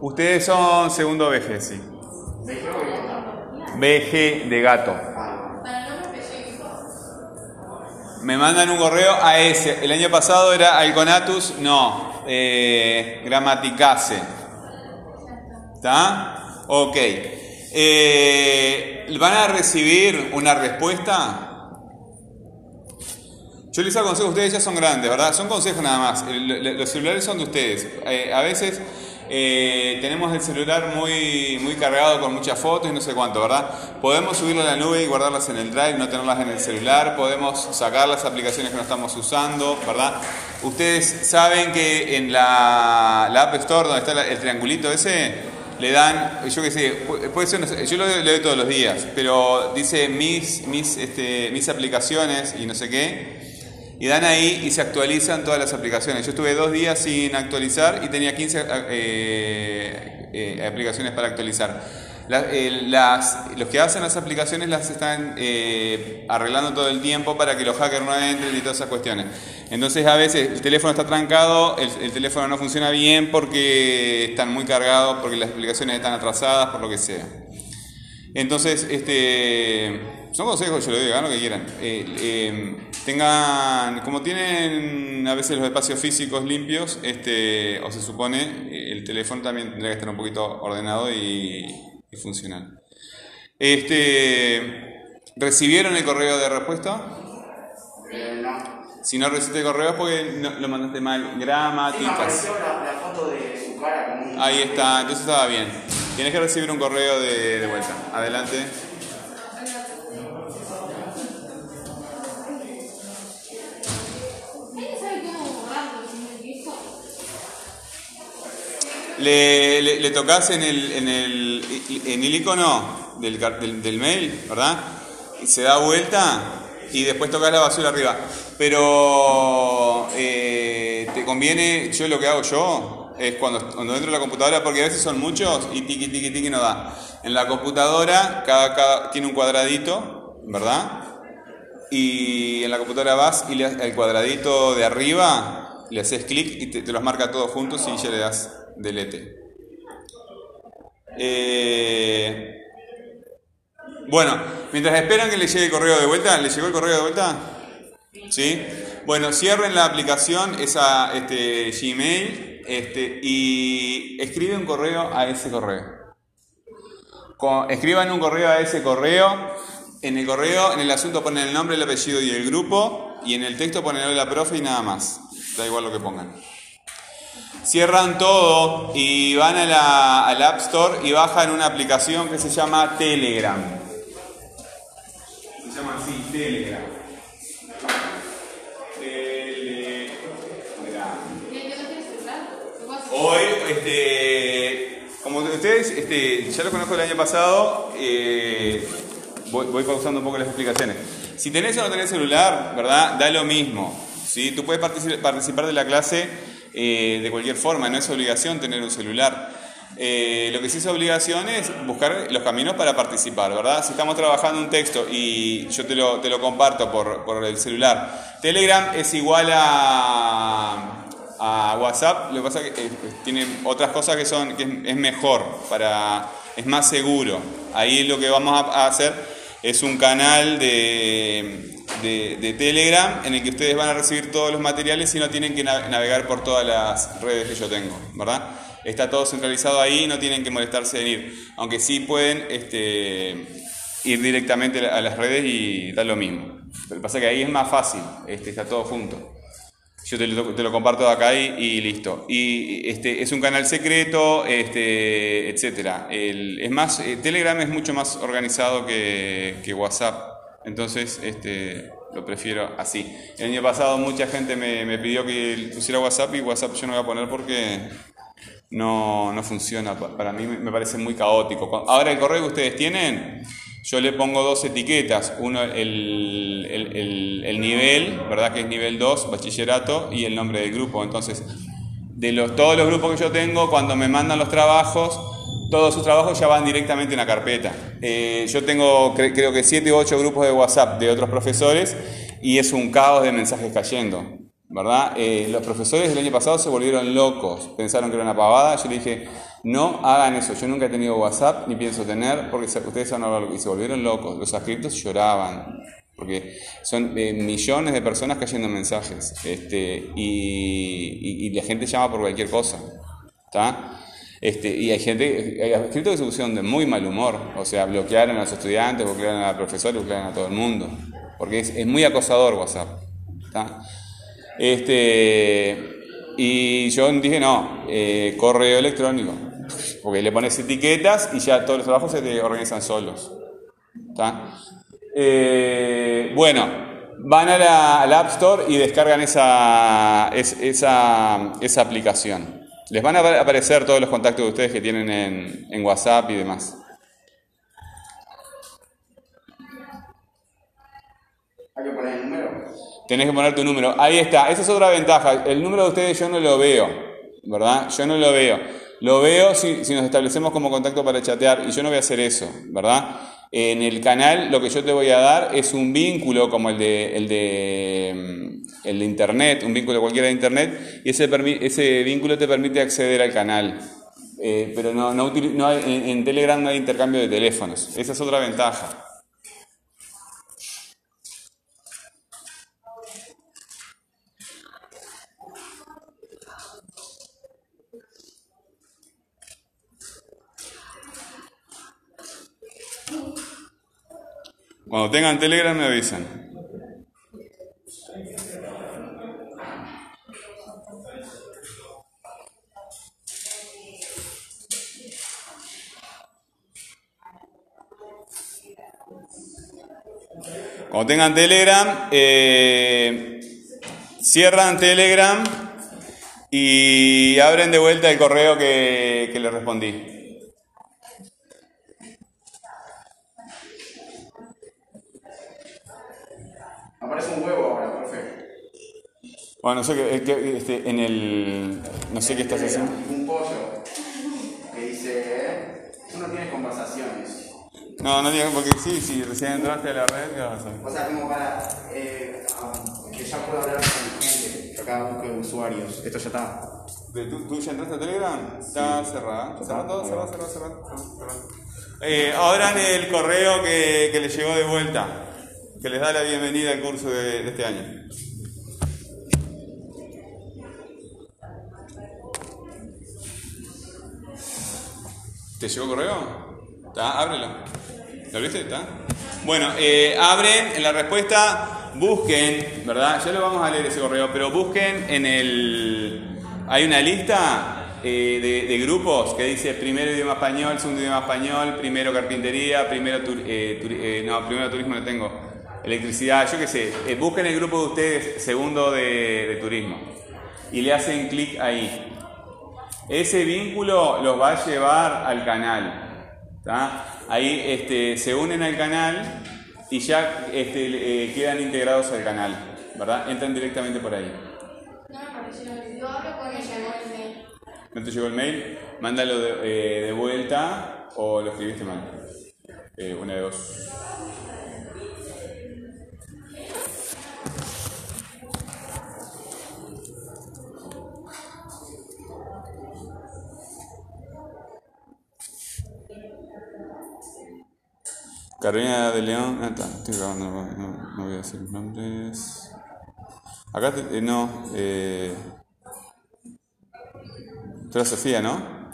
Ustedes son segundo BG, sí. BG de gato. Me mandan un correo a ese. El año pasado era Alconatus, no, eh, Gramaticase. ¿Está? Ok. Eh, ¿Van a recibir una respuesta? Yo les aconsejo, ustedes ya son grandes, ¿verdad? Son consejos nada más. Los celulares son de ustedes. Eh, a veces eh, tenemos el celular muy, muy cargado con muchas fotos y no sé cuánto, ¿verdad? Podemos subirlo a la nube y guardarlas en el drive, no tenerlas en el celular. Podemos sacar las aplicaciones que no estamos usando, ¿verdad? Ustedes saben que en la, App Store, donde está el triangulito ese, le dan, yo qué sé, puede ser, yo lo leo todos los días, pero dice mis, mis, este, mis aplicaciones y no sé qué y dan ahí y se actualizan todas las aplicaciones. Yo estuve dos días sin actualizar y tenía 15 eh, eh, aplicaciones para actualizar. Eh, las, los que hacen las aplicaciones las están arreglando todo el tiempo para que los hackers no entren y todas esas cuestiones. Entonces a veces el teléfono está trancado, el, el teléfono no funciona bien porque están muy cargados, porque las aplicaciones están atrasadas, por lo que sea. Entonces, este, son consejos, yo lo digo, hagan lo que quieran. Tengan, como tienen a veces los espacios físicos limpios, este, o se supone, el teléfono también tendría que estar un poquito ordenado y, funcional. Este, ¿Recibieron el correo de respuesta? Eh, no. Si no recibiste el correo es porque lo mandaste mal. Gramáticas. Ahí está, entonces estaba bien. Tienes que recibir un correo de, de vuelta. Adelante. Le, tocas en el, en el, en el icono del, del, mail, ¿verdad? Y se da vuelta y después tocas la basura arriba. Pero eh, te conviene, yo lo que hago yo es cuando, cuando entro a la computadora, porque a veces son muchos y tiki tiki tiki no da. En la computadora cada, cada tiene un cuadradito, ¿verdad? Y en la computadora vas y le, el cuadradito de arriba le haces clic y te, te los marca todos juntos y ya le das delete. Eh, bueno, mientras esperan que les llegue el correo de vuelta, ¿les llegó el correo de vuelta? ¿Sí? Bueno, cierren la aplicación, esa este, Gmail, este, y escriben un correo a ese correo. escriban un correo a ese correo. En el correo, en el asunto ponen el nombre, el apellido y el grupo, y en el texto ponen la profe y nada más. Da igual lo que pongan. Cierran todo y van a la, al App Store y bajan una aplicación que se llama Telegram. Se llama así, Telegram. Telegram. Hoy, este, como ustedes, este, ya lo conozco el año pasado, eh, voy, voy pausando un poco las explicaciones. Si tenés o no tenés celular, ¿verdad? Da lo mismo. ¿sí? Tú puedes participar de la clase eh, de cualquier forma, no es obligación tener un celular. Eh, lo que sí es obligación es buscar los caminos para participar, ¿verdad? Si estamos trabajando un texto y yo te lo, te lo comparto por, por, el celular, Telegram es igual a, a WhatsApp, lo que pasa es que eh, tiene otras cosas que son que es mejor, para, es más seguro. Ahí lo que vamos a hacer es un canal de, de, Telegram en el que ustedes van a recibir todos los materiales y no tienen que navegar por todas las redes que yo tengo, ¿verdad? Está todo centralizado ahí, no tienen que molestarse en ir, aunque sí pueden este, ir directamente a las redes y da lo mismo. Lo que pasa es que ahí es más fácil, este, está todo junto. Yo te lo, comparto acá y, listo. Y este, es un canal secreto, este, etc. es más, eh, Telegram es mucho más organizado que, que WhatsApp. Entonces, este, lo prefiero así. El año pasado mucha gente me, pidió que pusiera WhatsApp y WhatsApp yo no voy a poner porque no, no funciona. Para mí me parece muy caótico. Ahora el correo que ustedes tienen, yo le pongo dos etiquetas. Uno, el, el, el, nivel, ¿verdad? Que es nivel 2, bachillerato, y el nombre del grupo. Entonces, de los, todos los grupos que yo tengo, cuando me mandan los trabajos, todos sus trabajos ya van directamente en la carpeta. Eh, yo tengo creo que 7 u 8 grupos de WhatsApp de otros profesores y es un caos de mensajes cayendo. ¿verdad? Eh, los profesores del año pasado se volvieron locos, pensaron que era una pavada. Yo le dije, no hagan eso. Yo nunca he tenido WhatsApp ni pienso tener porque ustedes hablado y se volvieron locos. Los suscriptos lloraban porque son eh, millones de personas cayendo mensajes este, y, la gente llama por cualquier cosa. ¿está? Este, y hay gente, hay escritos que se pusieron de muy mal humor, o sea, bloquearon a los estudiantes, bloquearon a los profesores, bloquearon a todo el mundo, porque es, muy acosador WhatsApp. Este, y yo dije, no, eh, correo electrónico, porque le pones etiquetas y ya todos los trabajos se te organizan solos. Eh, bueno, van a App Store y descargan esa, esa, esa, aplicación. Les van a aparecer todos los contactos de ustedes que tienen en, en WhatsApp y demás. ¿Hay que poner el número? Tenés que poner tu número. Ahí está. Esa es otra ventaja. El número de ustedes yo no lo veo. ¿Verdad? Yo no lo veo. Lo veo si, si nos establecemos como contacto para chatear y yo no voy a hacer eso. ¿Verdad? En el canal lo que yo te voy a dar es un vínculo como el de, el de, mm, el de Internet, un vínculo cualquiera de Internet, y ese, ese vínculo te permite acceder al canal. Eh, pero no, no, no en, en Telegram no hay intercambio de teléfonos. Esa es otra ventaja. Cuando tengan Telegram me avisan. Cuando tengan Telegram, eh, cierran Telegram y abren de vuelta el correo que, que les respondí. Bueno, no sé qué, este, en el. No sé qué estás haciendo. Un pollo que dice. Tú no tienes conversaciones. No, no tienes, porque sí, si recién entraste a la red, ¿qué vas a hacer? O sea, como para. Eh, que ya puedo hablar con gente. Acá busco usuarios. Esto ya está. ¿De tú, ¿Tú ya entraste a Telegram? Está cerrada. ¿Está todo cerrado, cerrado, cerrado? Eh, abran el correo que, que les llegó de vuelta, que les da la bienvenida al curso de, este año. ¿Te llegó correo? ¿Está? Ábrelo. ¿Lo viste? ¿Está? Bueno, eh, abren en la respuesta, busquen, ¿verdad? Ya lo vamos a leer ese correo, pero busquen en el... Hay una lista eh, de, grupos que dice primero idioma español, segundo idioma español, primero carpintería, primero, eh, no, primero turismo no tengo, electricidad, yo qué sé. busquen el grupo de ustedes, segundo de, de turismo, y le hacen clic ahí. Ese vínculo los va a llevar al canal. Ahí este, se unen al canal y ya este, eh, quedan integrados al canal. ¿Verdad? Entran directamente por ahí. No ¿No te llegó el mail? Mándalo de, eh, de vuelta o lo escribiste mal. Eh, una de dos. Carolina de León. Ah, está, estoy grabando, no, voy a decir nombres. Acá eh, no. Eh, Sofía, ¿no?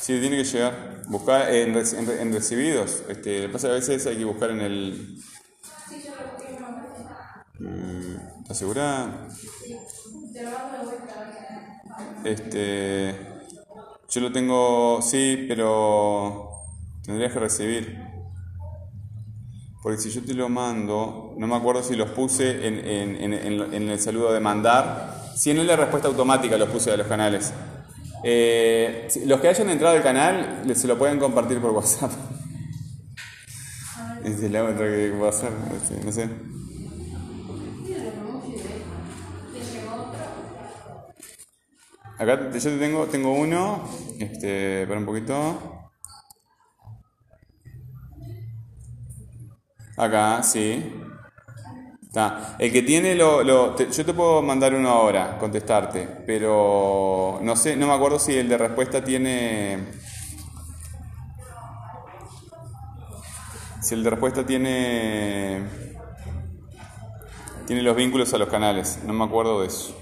Sí, tiene que llegar. Buscar en, en, recibidos. Este, pasa que a veces hay que buscar en el. Mm, ¿Estás segura? Este. Yo lo tengo, sí, pero tendrías que recibir. Porque si yo te lo mando, no me acuerdo si los puse en, en, en, el saludo de mandar. Si en la respuesta automática los puse a los canales. Eh, los que hayan entrado al canal se lo pueden compartir por WhatsApp. Es la otra que a hacer, no sé. Acá yo te tengo, tengo uno, este, para un poquito. Acá, sí. Está. El que tiene lo, lo- yo te puedo mandar uno ahora, contestarte, pero no sé, no me acuerdo si el de respuesta tiene. Si el de respuesta tiene. Tiene los vínculos a los canales, no me acuerdo de eso.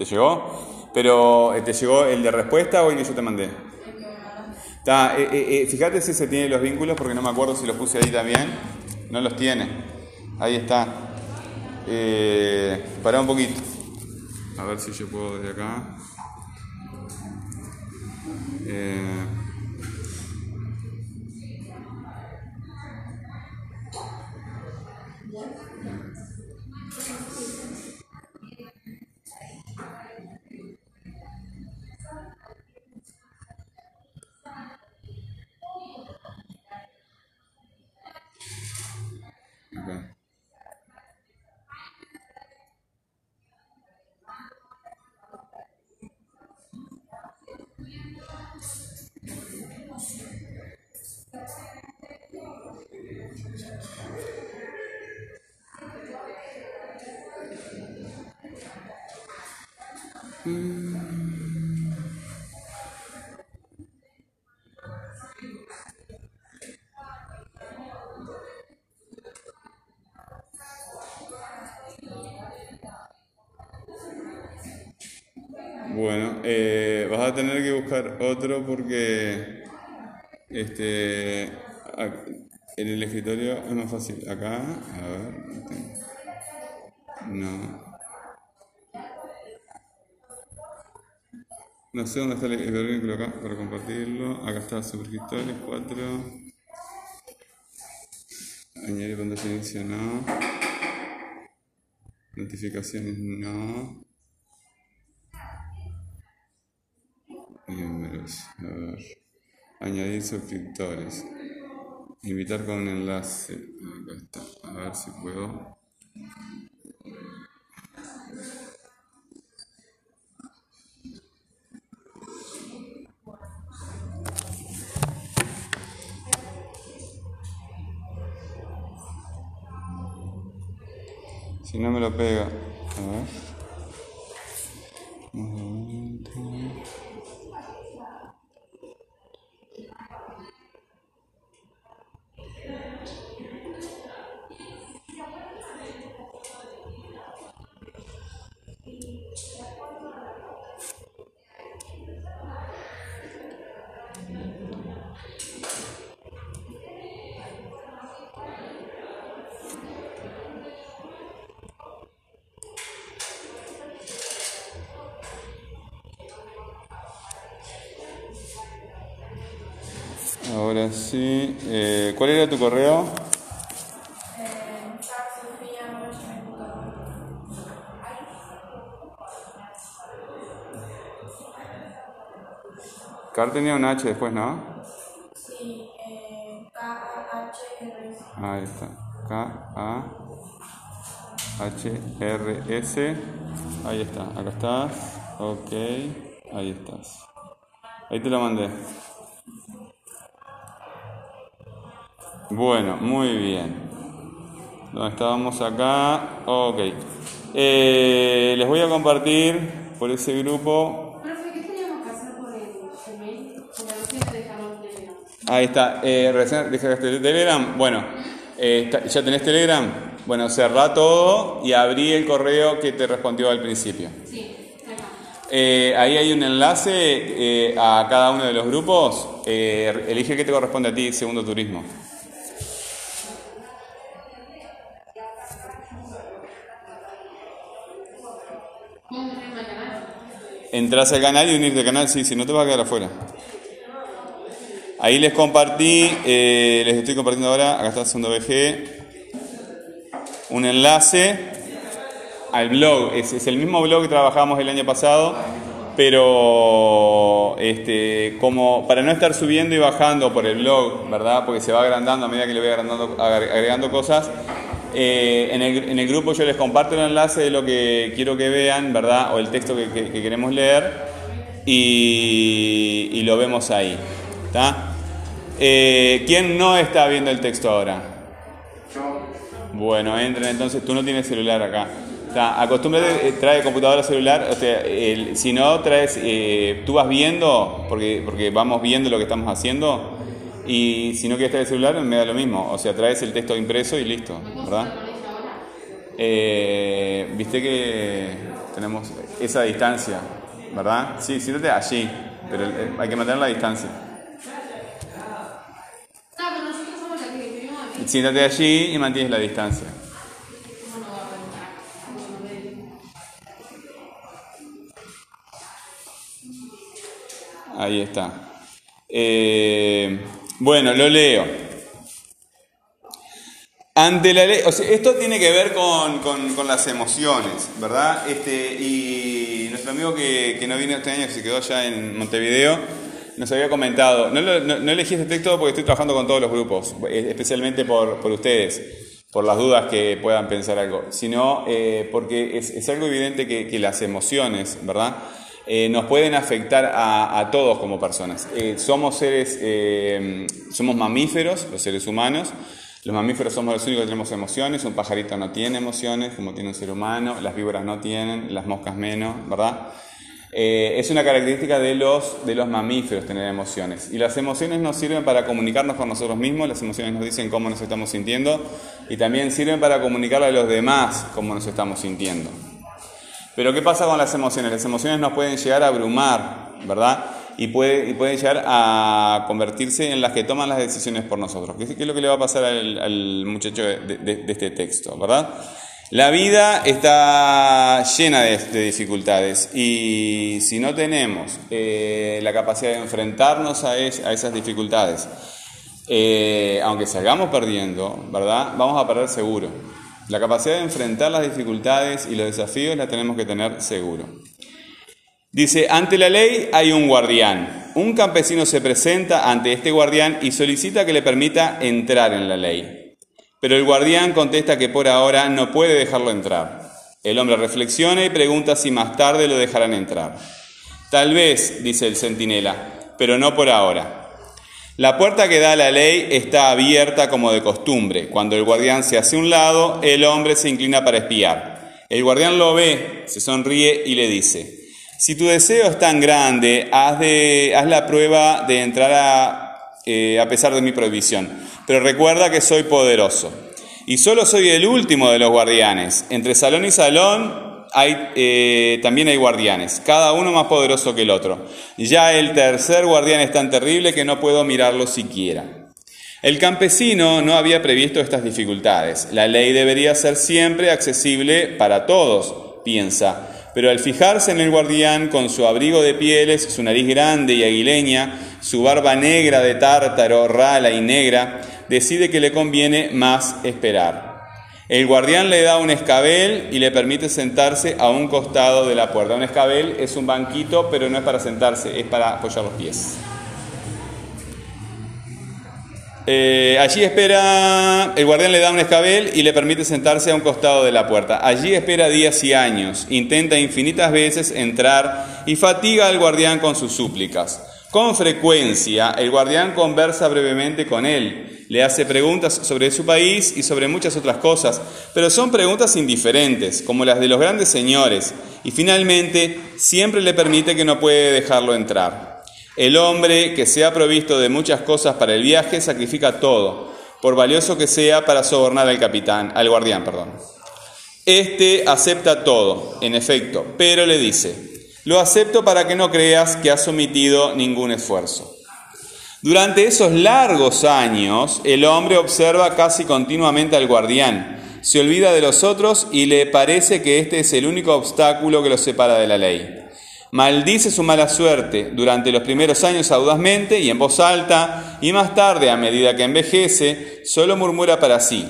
¿Te llegó? Pero eh, ¿te llegó el de respuesta o el que yo te mandé? Está, eh, eh, fíjate si se tiene los vínculos porque no me acuerdo si los puse ahí también. No los tiene. Ahí está. Eh, pará un poquito. A ver si yo puedo desde acá. Eh, Bueno, eh, vas a tener que buscar otro porque este en el escritorio es más fácil. Acá, a ver, No sé dónde está el, el vínculo acá para compartirlo. Acá está superescritores 4. Añadir pantalla de inicio, no. Notificaciones, no. Miembros, a ver. Añadir suscriptores. Invitar con un enlace. Acá está. A ver si puedo. Si no me lo pega. A ver. Ahora sí. Eh, ¿Cuál era tu correo? Car tenía un H después, ¿no? Sí, eh, K-H-R-S. Ahí está. K A H R S. Ahí está. Acá estás. Ok. Ahí estás. Ahí te lo mandé. Bueno, muy bien. ¿Dónde estábamos acá? Ok. Eh, les voy a compartir por ese grupo. Profe, ¿qué teníamos que hacer por el Gmail? Ahí está. Eh, recién dejaste Telegram. Bueno, eh, ¿ya tenés Telegram? Bueno, cerrá todo y abrí el correo que te respondió al principio. Sí, acá. Eh, ahí hay un enlace eh, a cada uno de los grupos. Eh, elige qué te corresponde a ti, segundo turismo. Entras al canal y unirte al canal, sí, si no te vas a quedar afuera. Ahí les compartí, eh, les estoy compartiendo ahora, acá está Segundo BG, un enlace al blog. Es, es el mismo blog que trabajamos el año pasado. pero este, como para no estar subiendo y bajando por el blog, ¿verdad? Porque se va agrandando a medida que le voy agrandando, agre- agregando cosas. Eh, en, el, en el grupo yo les comparto el enlace de lo que quiero que vean, ¿verdad? O el texto que, que- que queremos leer y, y lo vemos ahí. ¿Está? Eh, ¿Quién no está viendo el texto ahora? Yo, Bueno, entren entonces, tú no tienes celular acá. Está, acostúmbrate, eh, trae computadora celular, o sea, el- si no traes, eh, tú vas viendo, porque, porque vamos viendo lo que estamos haciendo, y si no quieres traer el celular, me da lo mismo, o sea, traes el texto impreso y listo, ¿verdad? Eh, Viste que tenemos esa distancia, ¿verdad? Sí, siéntate allí, pero eh, hay que mantener la distancia. Siéntate allí y mantienes la distancia. Ahí está. Eh, bueno, lo leo. Ante la ley, o sea, esto tiene que ver con, con- las emociones, ¿verdad? Este, y nuestro amigo que, que no vino este año, que se quedó allá en Montevideo, nos había comentado, no, lo- elegí este texto porque estoy trabajando con todos los grupos, eh, especialmente por, por ustedes, por las dudas que puedan pensar algo, sino eh, porque es, algo evidente que, que las emociones, ¿verdad? eh, nos pueden afectar a, a todos como personas. Somos seres, somos mamíferos, los seres humanos. Los mamíferos somos los únicos que tenemos emociones. Un pajarito no tiene emociones, como tiene un ser humano. Las víboras no tienen, las moscas menos, ¿verdad? Eh, es una característica de los, de los mamíferos tener emociones. Y las emociones nos sirven para comunicarnos con nosotros mismos, las emociones nos dicen cómo nos estamos sintiendo y también sirven para comunicarle a los demás cómo nos estamos sintiendo. Pero ¿qué pasa con las emociones? Las emociones nos pueden llegar a abrumar, ¿verdad? Y, puede, y llegar a convertirse en las que toman las decisiones por nosotros. ¿Qué es, lo que le va a pasar al, muchacho de, este texto, ¿verdad? La vida está llena de, de dificultades y si no tenemos eh, la capacidad de enfrentarnos a, es- a esas dificultades, eh, aunque salgamos perdiendo, ¿verdad? Vamos a perder seguro. La capacidad de enfrentar las dificultades y los desafíos la tenemos que tener seguro. Dice, ante la ley hay un guardián. Un campesino se presenta ante este guardián y solicita que le permita entrar en la ley. Pero el guardián contesta que por ahora no puede dejarlo entrar. El hombre reflexiona y pregunta si más tarde lo dejarán entrar. Tal vez, dice el centinela, pero no por ahora. La puerta que da a la ley está abierta como de costumbre. Cuando el guardián se hace un lado, el hombre se inclina para espiar. El guardián lo ve, se sonríe y le dice, si tu deseo es tan grande, haz, la prueba de entrar a, eh, a pesar de mi prohibición. Pero recuerda que soy poderoso. Y solo soy el último de los guardianes. Entre salón y salón hay, eh, también hay guardianes, cada uno más poderoso que el otro. Ya el tercer guardián es tan terrible que no puedo mirarlo siquiera. El campesino no había previsto estas dificultades. La ley debería ser siempre accesible para todos, piensa. Pero al fijarse en el guardián con su abrigo de pieles, su nariz grande y aguileña, su barba negra de tártaro, rala y negra, decide que le conviene más esperar. El guardián le da un escabel y le permite sentarse a un costado de la puerta. Un escabel es un banquito, pero no es para sentarse, es para apoyar los pies. Eh, allí espera, el guardián le da un escabel y le permite sentarse a un costado de la puerta. Allí espera días y años, intenta infinitas veces entrar y fatiga al guardián con sus súplicas. Con frecuencia, el guardián conversa brevemente con él, le hace preguntas sobre su país y sobre muchas otras cosas, pero son preguntas indiferentes, como las de los grandes señores, y finalmente siempre le permite que no puede dejarlo entrar. El hombre que se ha provisto de muchas cosas para el viaje sacrifica todo, por valioso que sea para sobornar al capitán, al guardián, perdón. Este acepta todo, en efecto, pero le dice, lo acepto para que no creas que has omitido ningún esfuerzo. Durante esos largos años, el hombre observa casi continuamente al guardián, se olvida de los otros y le parece que este es el único obstáculo que lo separa de la ley. Maldice su mala suerte durante los primeros años audazmente y en voz alta, y más tarde, a medida que envejece, solo murmura para sí.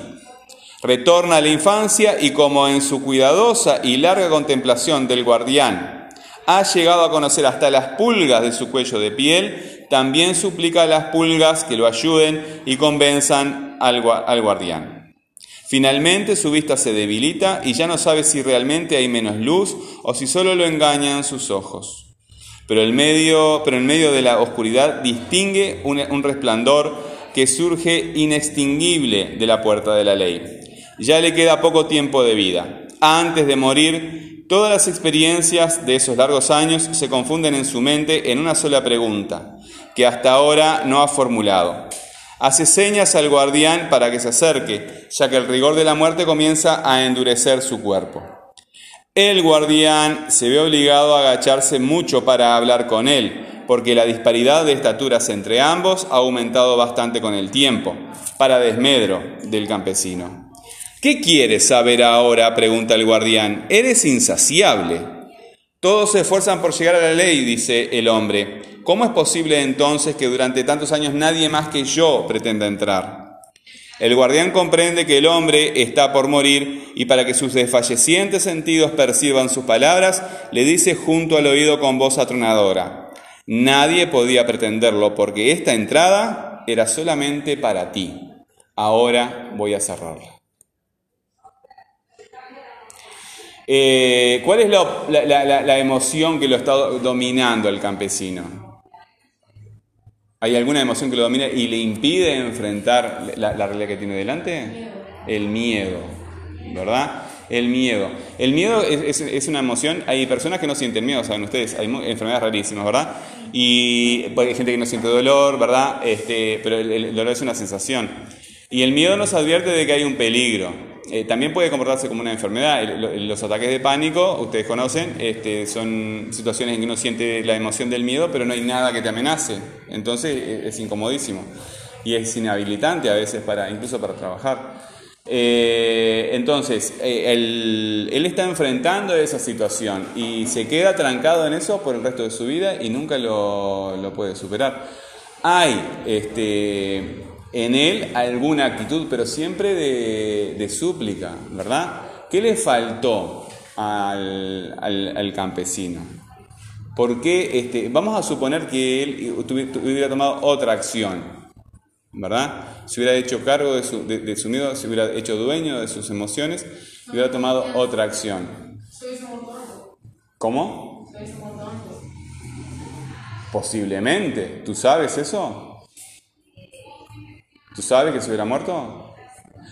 Retorna a la infancia y como en su cuidadosa y larga contemplación del guardián, ha llegado a conocer hasta las pulgas de su cuello de piel, también suplica a las pulgas que lo ayuden y convenzan al, gua- al guardián. Finalmente su vista se debilita y ya no sabe si realmente hay menos luz o si solo lo engañan sus ojos. Pero, el medio, en medio de la oscuridad distingue un resplandor que surge inextinguible de la puerta de la ley. Ya le queda poco tiempo de vida. Antes de morir, todas las experiencias de esos largos años se confunden en su mente en una sola pregunta, que hasta ahora no ha formulado. Hace señas al guardián para que se acerque, ya que el rigor de la muerte comienza a endurecer su cuerpo. El guardián se ve obligado a agacharse mucho para hablar con él, porque la disparidad de estaturas entre ambos ha aumentado bastante con el tiempo, para desmedro del campesino. ¿Qué quieres saber ahora? pregunta el guardián. Eres insaciable. Todos se esfuerzan por llegar a la ley, dice el hombre. ¿Cómo es posible entonces que durante tantos años nadie más que yo pretenda entrar? El guardián comprende que el hombre está por morir y para que sus desfallecientes sentidos perciban sus palabras, le dice junto al oído con voz atronadora, nadie podía pretenderlo porque esta entrada era solamente para ti. Ahora voy a cerrarla. Eh, ¿Cuál es la, emoción que lo está dominando al campesino? ¿Hay alguna emoción que lo domina y le impide enfrentar la, realidad que tiene delante? El miedo, ¿verdad? El miedo. El miedo es, una emoción, hay personas que no sienten miedo, saben ustedes, hay enfermedades rarísimas, ¿verdad? Y pues, hay gente que no siente dolor, ¿verdad? Este, pero el, el dolor es una sensación. Y el miedo nos advierte de que hay un peligro. Eh, también puede comportarse como una enfermedad. Los ataques de pánico, ustedes conocen, este, son situaciones en que uno siente la emoción del miedo, pero no hay nada que te amenace. Entonces eh, es incomodísimo y es inhabilitante a veces para incluso para trabajar. Eh, entonces, eh, él, él está enfrentando esa situación y se queda trancado en eso por el resto de su vida y nunca lo, lo puede superar. Hay este, en él alguna actitud, pero siempre de, de súplica, ¿verdad? ¿Qué le faltó al, al- al campesino? ¿Por qué? Este, vamos a suponer que él hubiera tomado otra acción. ¿verdad? Se hubiera hecho cargo de su, de, de su miedo, se hubiera hecho dueño de sus emociones y hubiera tomado otra acción. ¿Cómo? Posiblemente. ¿Tú sabes eso? ¿Tú sabes que se hubiera muerto?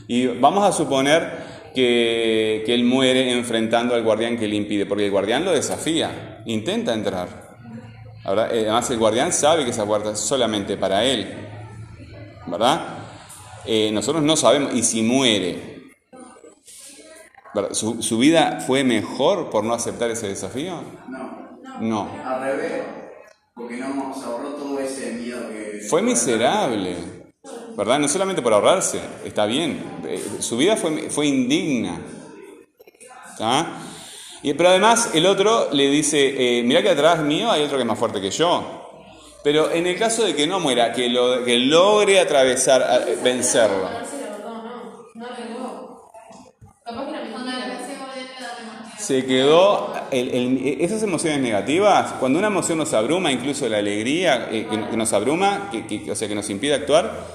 Y vamos a suponer que, que él muere enfrentando al guardián que le impide, porque el guardián lo desafía, intenta entrar. Ahora, eh, Además, el guardián sabe que esa puerta es solamente para él. ¿verdad? Eh, nosotros no sabemos, y si muere. ¿Su, su vida fue mejor por no aceptar ese desafío? No, No. al revés, porque no se ahorró todo ese miedo que... Fue miserable, ¿verdad? No solamente por ahorrarse, está bien, eh, su vida fue, fue indigna. ¿tá? Y, pero además el otro le dice, eh, mirá que atrás mío hay otro que es más fuerte que yo. Pero en el caso de que no muera, que, lo, que logre atravesar, a- vencerlo. A ver si la verdad o no. No arregló. Capaz que era mentira. Se quedó, el- el- esas emociones negativas, cuando una emoción nos abruma, incluso la alegría eh, que, que nos abruma, que, que- o sea, que nos impide actuar,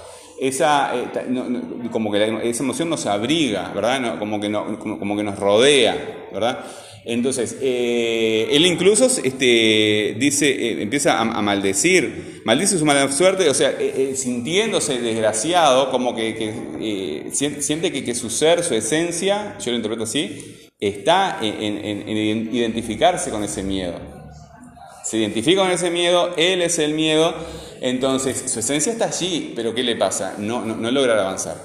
esa, eh, no- no- como que la- esa emoción nos abriga, ¿verdad? No, como, que como, como que nos rodea, ¿verdad? Entonces, eh, él incluso este, dice, eh, empieza a, a maldecir, maldice su mala suerte, o sea, eh, eh, sintiéndose desgraciado, como que, que, sien- siente que, que su ser, su esencia, yo lo interpreto así, está en, en- en identificarse con ese miedo. Se identifica con ese miedo, él es el miedo, entonces su esencia está allí, pero ¿qué le pasa? No, no, no logra avanzar.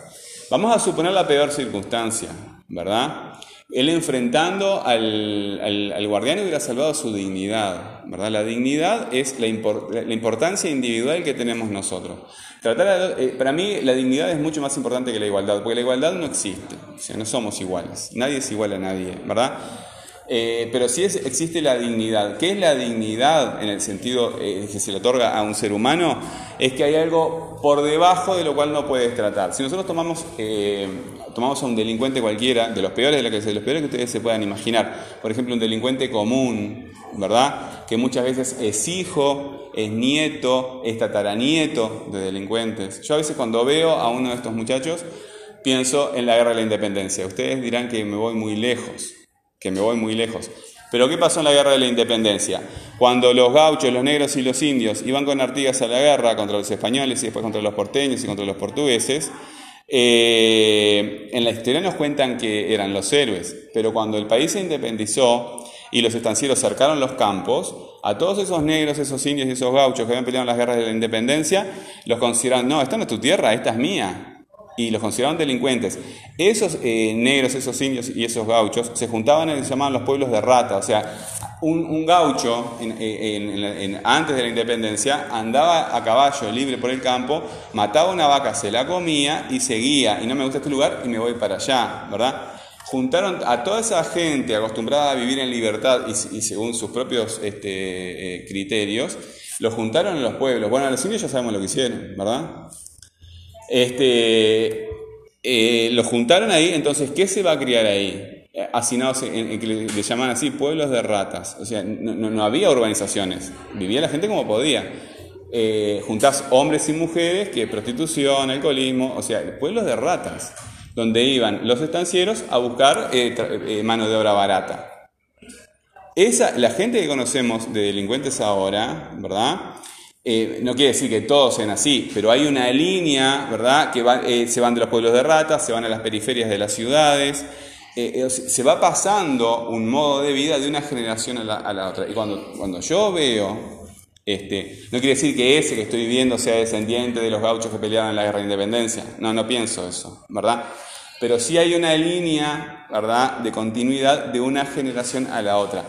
Vamos a suponer la peor circunstancia, ¿verdad? Él enfrentando al, al- guardián hubiera salvado su dignidad, ¿verdad? La dignidad es la, la importancia individual que tenemos nosotros. Tratar eh, para mí la dignidad es mucho más importante que la igualdad, porque la igualdad no existe, o sea, no somos iguales, nadie es igual a nadie, ¿verdad? Eh, pero sí existe la dignidad. ¿Qué es la dignidad en el sentido eh, que se le otorga a un ser humano? Es que hay algo por debajo de lo cual no puedes tratar. Si nosotros tomamos, tomamos a un delincuente cualquiera, de los peores de, lo que, de los peores que ustedes se puedan imaginar, por ejemplo, un delincuente común, ¿verdad? Que muchas veces es hijo, es nieto, es tataranieto de delincuentes. Yo a veces cuando veo a uno de estos muchachos, pienso en la guerra de la independencia. Ustedes dirán que me voy muy lejos, que me voy muy lejos. Pero ¿qué pasó en la guerra de la independencia? Cuando los gauchos, los negros y los indios iban con Artigas a la guerra contra los españoles y después contra los porteños y contra los portugueses, eh, en la historia nos cuentan que eran los héroes, pero cuando el país se independizó y los estancieros cercaron los campos, a todos esos negros, esos indios y esos gauchos que habían peleado en las guerras de la independencia, los consideraron, no, esta no es tu tierra, esta es mía y los consideraban delincuentes. Esos eh, negros, esos indios y esos gauchos se juntaban en se llamaban los pueblos de rata. O sea, un, gaucho antes de la independencia andaba a caballo libre por el campo, mataba una vaca, se la comía y seguía. Y no me gusta este lugar y me voy para allá, ¿verdad? Juntaron a toda esa gente acostumbrada a vivir en libertad y, según sus propios este, eh, criterios, los juntaron en los pueblos. Bueno, los indios ya sabemos lo que hicieron, ¿verdad? Este, eh, lo juntaron ahí, entonces, ¿qué se va a criar ahí? Eh, hacinados, que le, llaman así, pueblos de ratas. O sea, no, había urbanizaciones, vivía la gente como podía. Eh, juntás hombres y mujeres, que prostitución, alcoholismo, o sea, pueblos de ratas, donde iban los estancieros a buscar mano de obra barata. Esa, la gente que conocemos de delincuentes ahora, ¿verdad? Eh, no quiere decir que todos sean así, pero hay una línea, ¿verdad? Que eh, se van de los pueblos de ratas, se van a las periferias de las ciudades, eh, se va pasando un modo de vida de una generación a la, otra. Y cuando, cuando yo veo, este, no quiere decir que ese que estoy viendo sea descendiente de los gauchos que peleaban en la guerra de independencia, no, no pienso eso, ¿verdad? Pero sí hay una línea, ¿verdad?, de continuidad de una generación a la otra.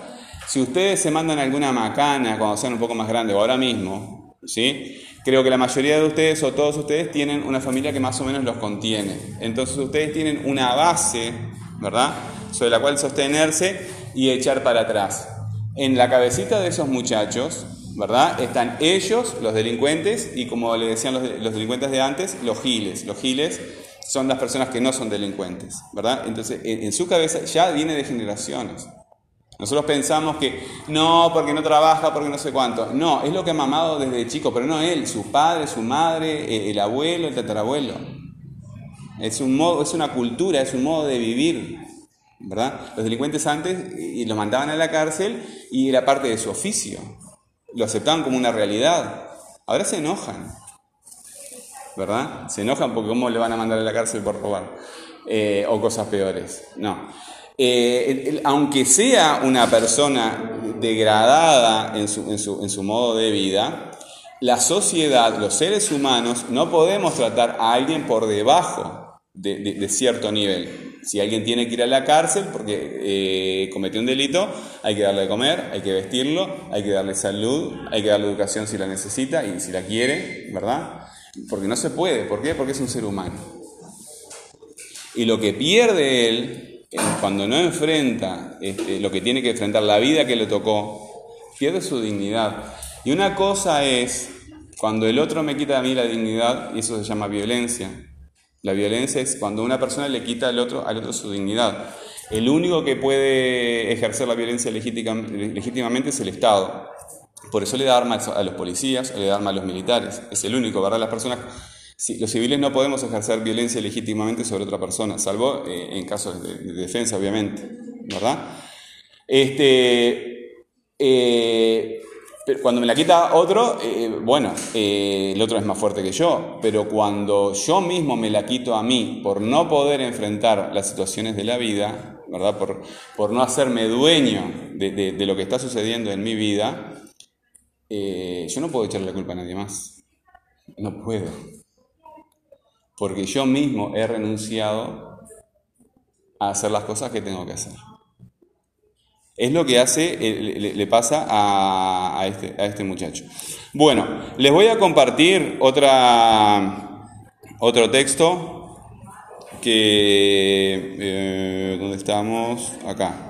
Si ustedes se mandan alguna macana cuando sean un poco más grandes o ahora mismo, ¿sí? Creo que la mayoría de ustedes o todos ustedes tienen una familia que más o menos los contiene. Entonces ustedes tienen una base, ¿verdad? Sobre la cual sostenerse y echar para atrás. En la cabecita de esos muchachos, ¿verdad? Están ellos, los delincuentes, y como le decían los, delincuentes de antes, los giles. Los giles son las personas que no son delincuentes, ¿verdad? Entonces, en su cabeza ya viene de generaciones. Nosotros pensamos que no, porque no trabaja, porque no sé cuánto. No, es lo que ha mamado desde chico, pero no él, su padre, su madre, el abuelo, el tatarabuelo. Es un modo, es una cultura, es un modo de vivir. ¿Verdad? Los delincuentes antes y los mandaban a la cárcel y era parte de su oficio. Lo aceptaban como una realidad. Ahora se enojan. ¿Verdad? Se enojan porque cómo le van a mandar a la cárcel por robar. Eh, o cosas peores. No. Eh, aunque sea una persona degradada en su, modo de vida, la sociedad, los seres humanos, no podemos tratar a alguien por debajo de, cierto nivel. Si alguien tiene que ir a la cárcel porque eh, cometió un delito, hay que darle de comer, hay que vestirlo, hay que darle salud, hay que darle educación si la necesita y si la quiere, ¿verdad? Porque no se puede. ¿Por qué? Porque es un ser humano. Y lo que pierde él cuando no enfrenta este, lo que tiene que enfrentar, la vida que le tocó, pierde su dignidad. Y una cosa es cuando el otro me quita a mí la dignidad, y eso se llama violencia. La violencia es cuando una persona le quita al otro, al otro su dignidad. El único que puede ejercer la violencia legítimamente es el Estado. Por eso le da armas a los policías, le da armas a los militares. Es el único, ¿verdad? Las personas los civiles no podemos ejercer violencia legítimamente sobre otra persona, salvo eh, en casos de, defensa, obviamente, ¿verdad? Este, eh, cuando me la quita otro, eh, bueno, el otro es más fuerte que yo, pero cuando yo mismo me la quito a mí por no poder enfrentar las situaciones de la vida, ¿verdad? Por, por no hacerme dueño de, de, lo que está sucediendo en mi vida, yo no puedo echarle la culpa a nadie más. No puedo porque yo mismo he renunciado a hacer las cosas que tengo que hacer. Es lo que hace, eh, le, pasa a, este, a, este, muchacho. Bueno, les voy a compartir otra, otro texto que... Eh, ¿Dónde estamos? Acá.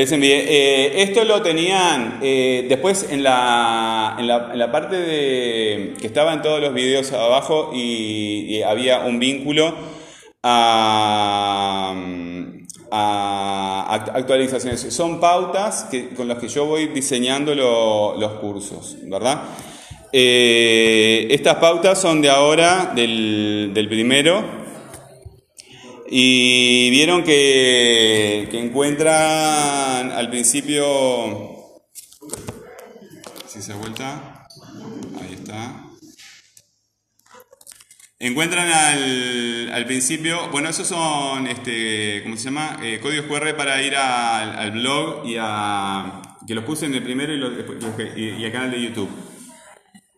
Eh, esto lo tenían eh, después en la, en, la, parte de, que estaba en todos los videos abajo y, había un vínculo a, a act- actualizaciones. Son pautas con las que yo voy diseñando lo- los cursos, ¿verdad? Eh, estas pautas son de ahora, del, del primero, y vieron que, que encuentran al principio. Si se vuelta. Ahí está. Encuentran al, al principio. Bueno, esos son. Este, ¿Cómo se llama? Eh, códigos QR para ir al, blog y a. Que los puse en el primero y, lo- después- y, y al canal de YouTube.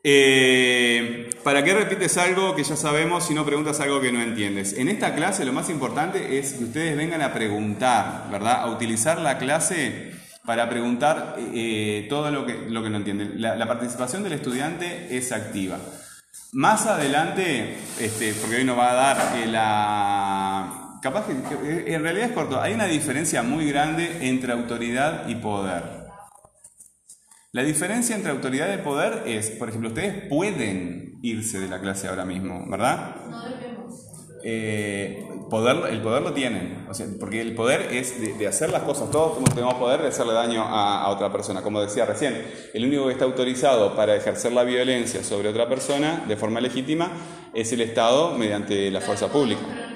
Eh, ¿Para qué repites algo que ya sabemos si no preguntas algo que no entiendes? En esta clase lo más importante es que ustedes vengan a preguntar, ¿verdad? A utilizar la clase para preguntar eh, todo lo que, lo que no entienden. La, participación del estudiante es activa. Más adelante, este, porque hoy nos va a dar eh, la... Capaz que en realidad es corto, hay una diferencia muy grande entre autoridad y poder. La diferencia entre autoridad y poder es, por ejemplo, ustedes pueden irse de la clase ahora mismo, ¿verdad? No debemos. Eh, poder, el poder lo tienen, o sea, porque el poder es de, de hacer las cosas, todos tenemos poder de hacerle daño a, a otra persona, como decía recién, el único que está autorizado para ejercer la violencia sobre otra persona de forma legítima es el Estado mediante la fuerza pública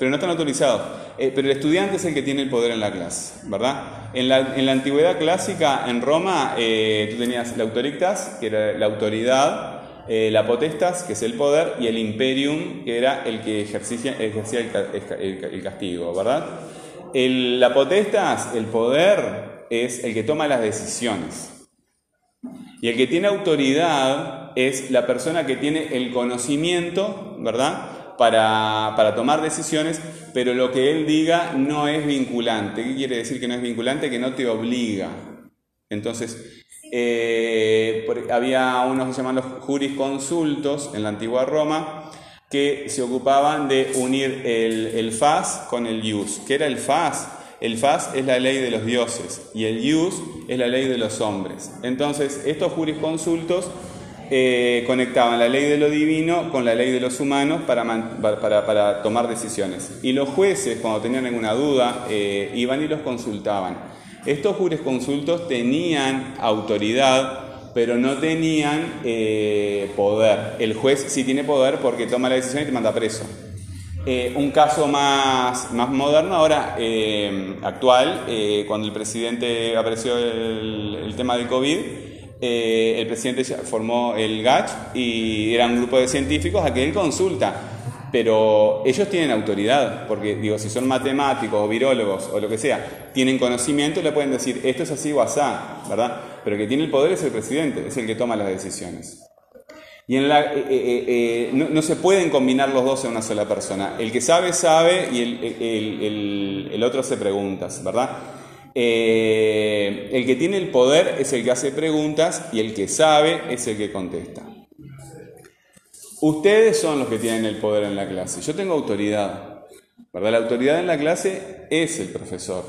pero no están autorizados. Eh, pero el estudiante es el que tiene el poder en la clase, ¿verdad? En la, en la antigüedad clásica, en Roma, eh, tú tenías la autoritas, que era la autoridad, eh, la potestas, que es el poder, y el imperium, que era el que ejercía, ejercía el, el- castigo, ¿verdad? La potestas, el poder, es el que toma las decisiones. Y el que tiene autoridad es la persona que tiene el conocimiento, ¿verdad? Para, para tomar decisiones, pero lo que él diga no es vinculante. ¿Qué quiere decir que no es vinculante? Que no te obliga. Entonces, eh, había unos que se llaman los jurisconsultos en la antigua Roma que se ocupaban de unir el, el fas con el ius. ¿Qué era el fas? El fas es la ley de los dioses y el ius es la ley de los hombres. Entonces, estos jurisconsultos eh, conectaban la ley de lo divino con la ley de los humanos para, para, tomar decisiones. Y los jueces, cuando tenían alguna duda, eh, iban y los consultaban. Estos jurisconsultos tenían autoridad, pero no tenían eh, poder. El juez sí tiene poder porque toma la decisión y te manda preso. Un caso más, moderno, ahora actual, cuando el presidente apareció el tema del COVID, eh, el presidente formó el GACH y era un grupo de científicos a que él consulta. Pero ellos tienen autoridad, porque digo, si son matemáticos o virólogos o lo que sea, tienen conocimiento y le pueden decir esto es así o asá, ¿verdad? Pero el que tiene el poder es el presidente, es el que toma las decisiones. Y eh, eh, no, se pueden combinar los dos en una sola persona. El que sabe, sabe y el, otro hace preguntas, ¿verdad? Eh, el que tiene el poder es el que hace preguntas y el que sabe es el que contesta. Ustedes son los que tienen el poder en la clase. Yo tengo autoridad, ¿verdad? La autoridad en la clase es el profesor.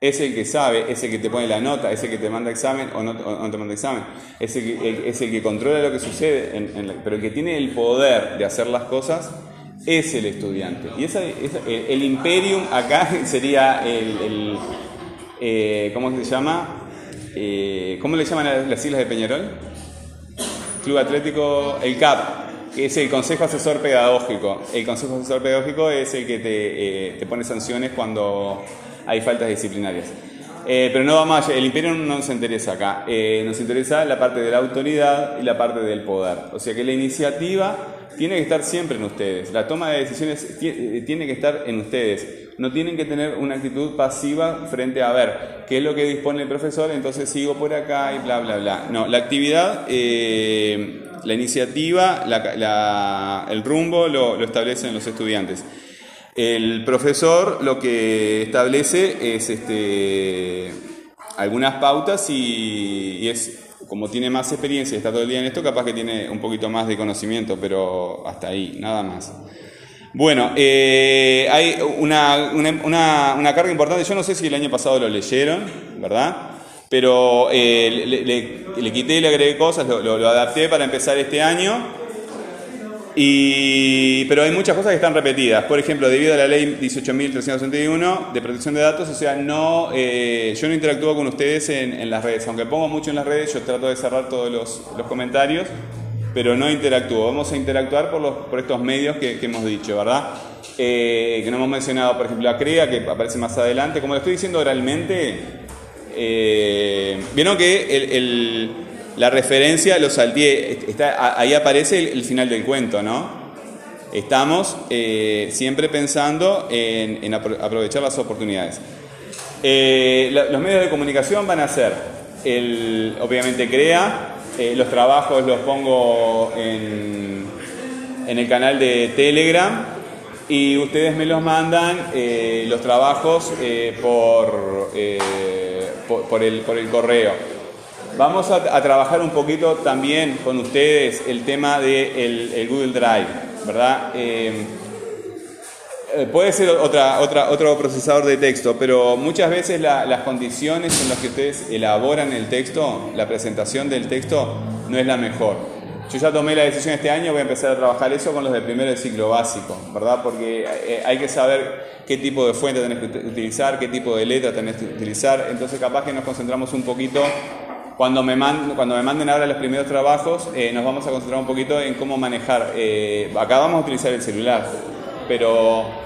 Es el que sabe, es el que te pone la nota, es el que te manda examen o no, o no te manda examen. Es el que, controla lo que sucede. pero el que tiene el poder de hacer las cosas es el estudiante. Y el, el imperium acá sería el, eh, ¿cómo se llama? Eh, ¿Cómo le llaman a las islas de Peñarol? Club Atlético, el CAP, que es el Consejo Asesor Pedagógico. El Consejo Asesor Pedagógico es el que te, eh, pone sanciones cuando hay faltas disciplinarias. Eh, pero no vamos el imperio no nos interesa acá, Eh, nos interesa la parte de la autoridad y la parte del poder. O sea que la iniciativa tiene que estar siempre en ustedes, la toma de decisiones ti- tiene que estar en ustedes. No tienen que tener una actitud pasiva frente a ver qué es lo que dispone el profesor, entonces sigo por acá y bla, bla, bla. No, la actividad eh, La iniciativa, la- la- el rumbo lo, lo establecen los estudiantes. El profesor lo que establece es este, algunas pautas y, y es como tiene más experiencia y está todo el día en esto, capaz que tiene un poquito más de conocimiento, pero hasta ahí, nada más. Bueno, eh, hay una, una, una- carga importante, yo no sé si el año pasado lo leyeron, ¿verdad? Pero eh, le, le- le quité le agregué cosas, lo adapté para empezar este año. Y, pero hay muchas cosas que están repetidas. Por ejemplo, debido a la ley 18.361 de protección de datos, o sea, no, eh, yo no interactúo con ustedes en, en las redes. Aunque pongo mucho en las redes, yo trato de cerrar todos los, los comentarios, pero no interactúo. Vamos a interactuar por, los, por estos medios que, hemos dicho, ¿verdad? Eh, que no hemos mencionado, por ejemplo, la CREA, que aparece más adelante. Como lo estoy diciendo oralmente, eh, vieron que el- el- la referencia lo salteé, está, ahí aparece el, final del cuento, ¿no? Estamos eh, siempre pensando en, en apro- aprovechar las oportunidades. Los medios de comunicación van a ser, el, obviamente, CREA, eh, los trabajos los pongo en, en el canal de Telegram y ustedes me los mandan eh, los trabajos eh, por, por, el, por el correo. Vamos a, a trabajar un poquito también con ustedes el tema del de el Google Drive, ¿verdad? Eh, Puede ser otro procesador de texto, pero muchas veces la- las condiciones en las que ustedes elaboran el texto, la presentación del texto, no es la mejor. Yo ya tomé la decisión este año, voy a empezar a trabajar eso con los de primero de ciclo básico, ¿verdad? Porque eh, hay que saber qué tipo de fuente tenés que ut- utilizar, qué tipo de letra tenés que utilizar, entonces capaz que nos concentramos un poquito cuando me, man- cuando me manden ahora los primeros trabajos, eh, nos vamos a concentrar un poquito en cómo manejar. acá vamos a utilizar el celular, pero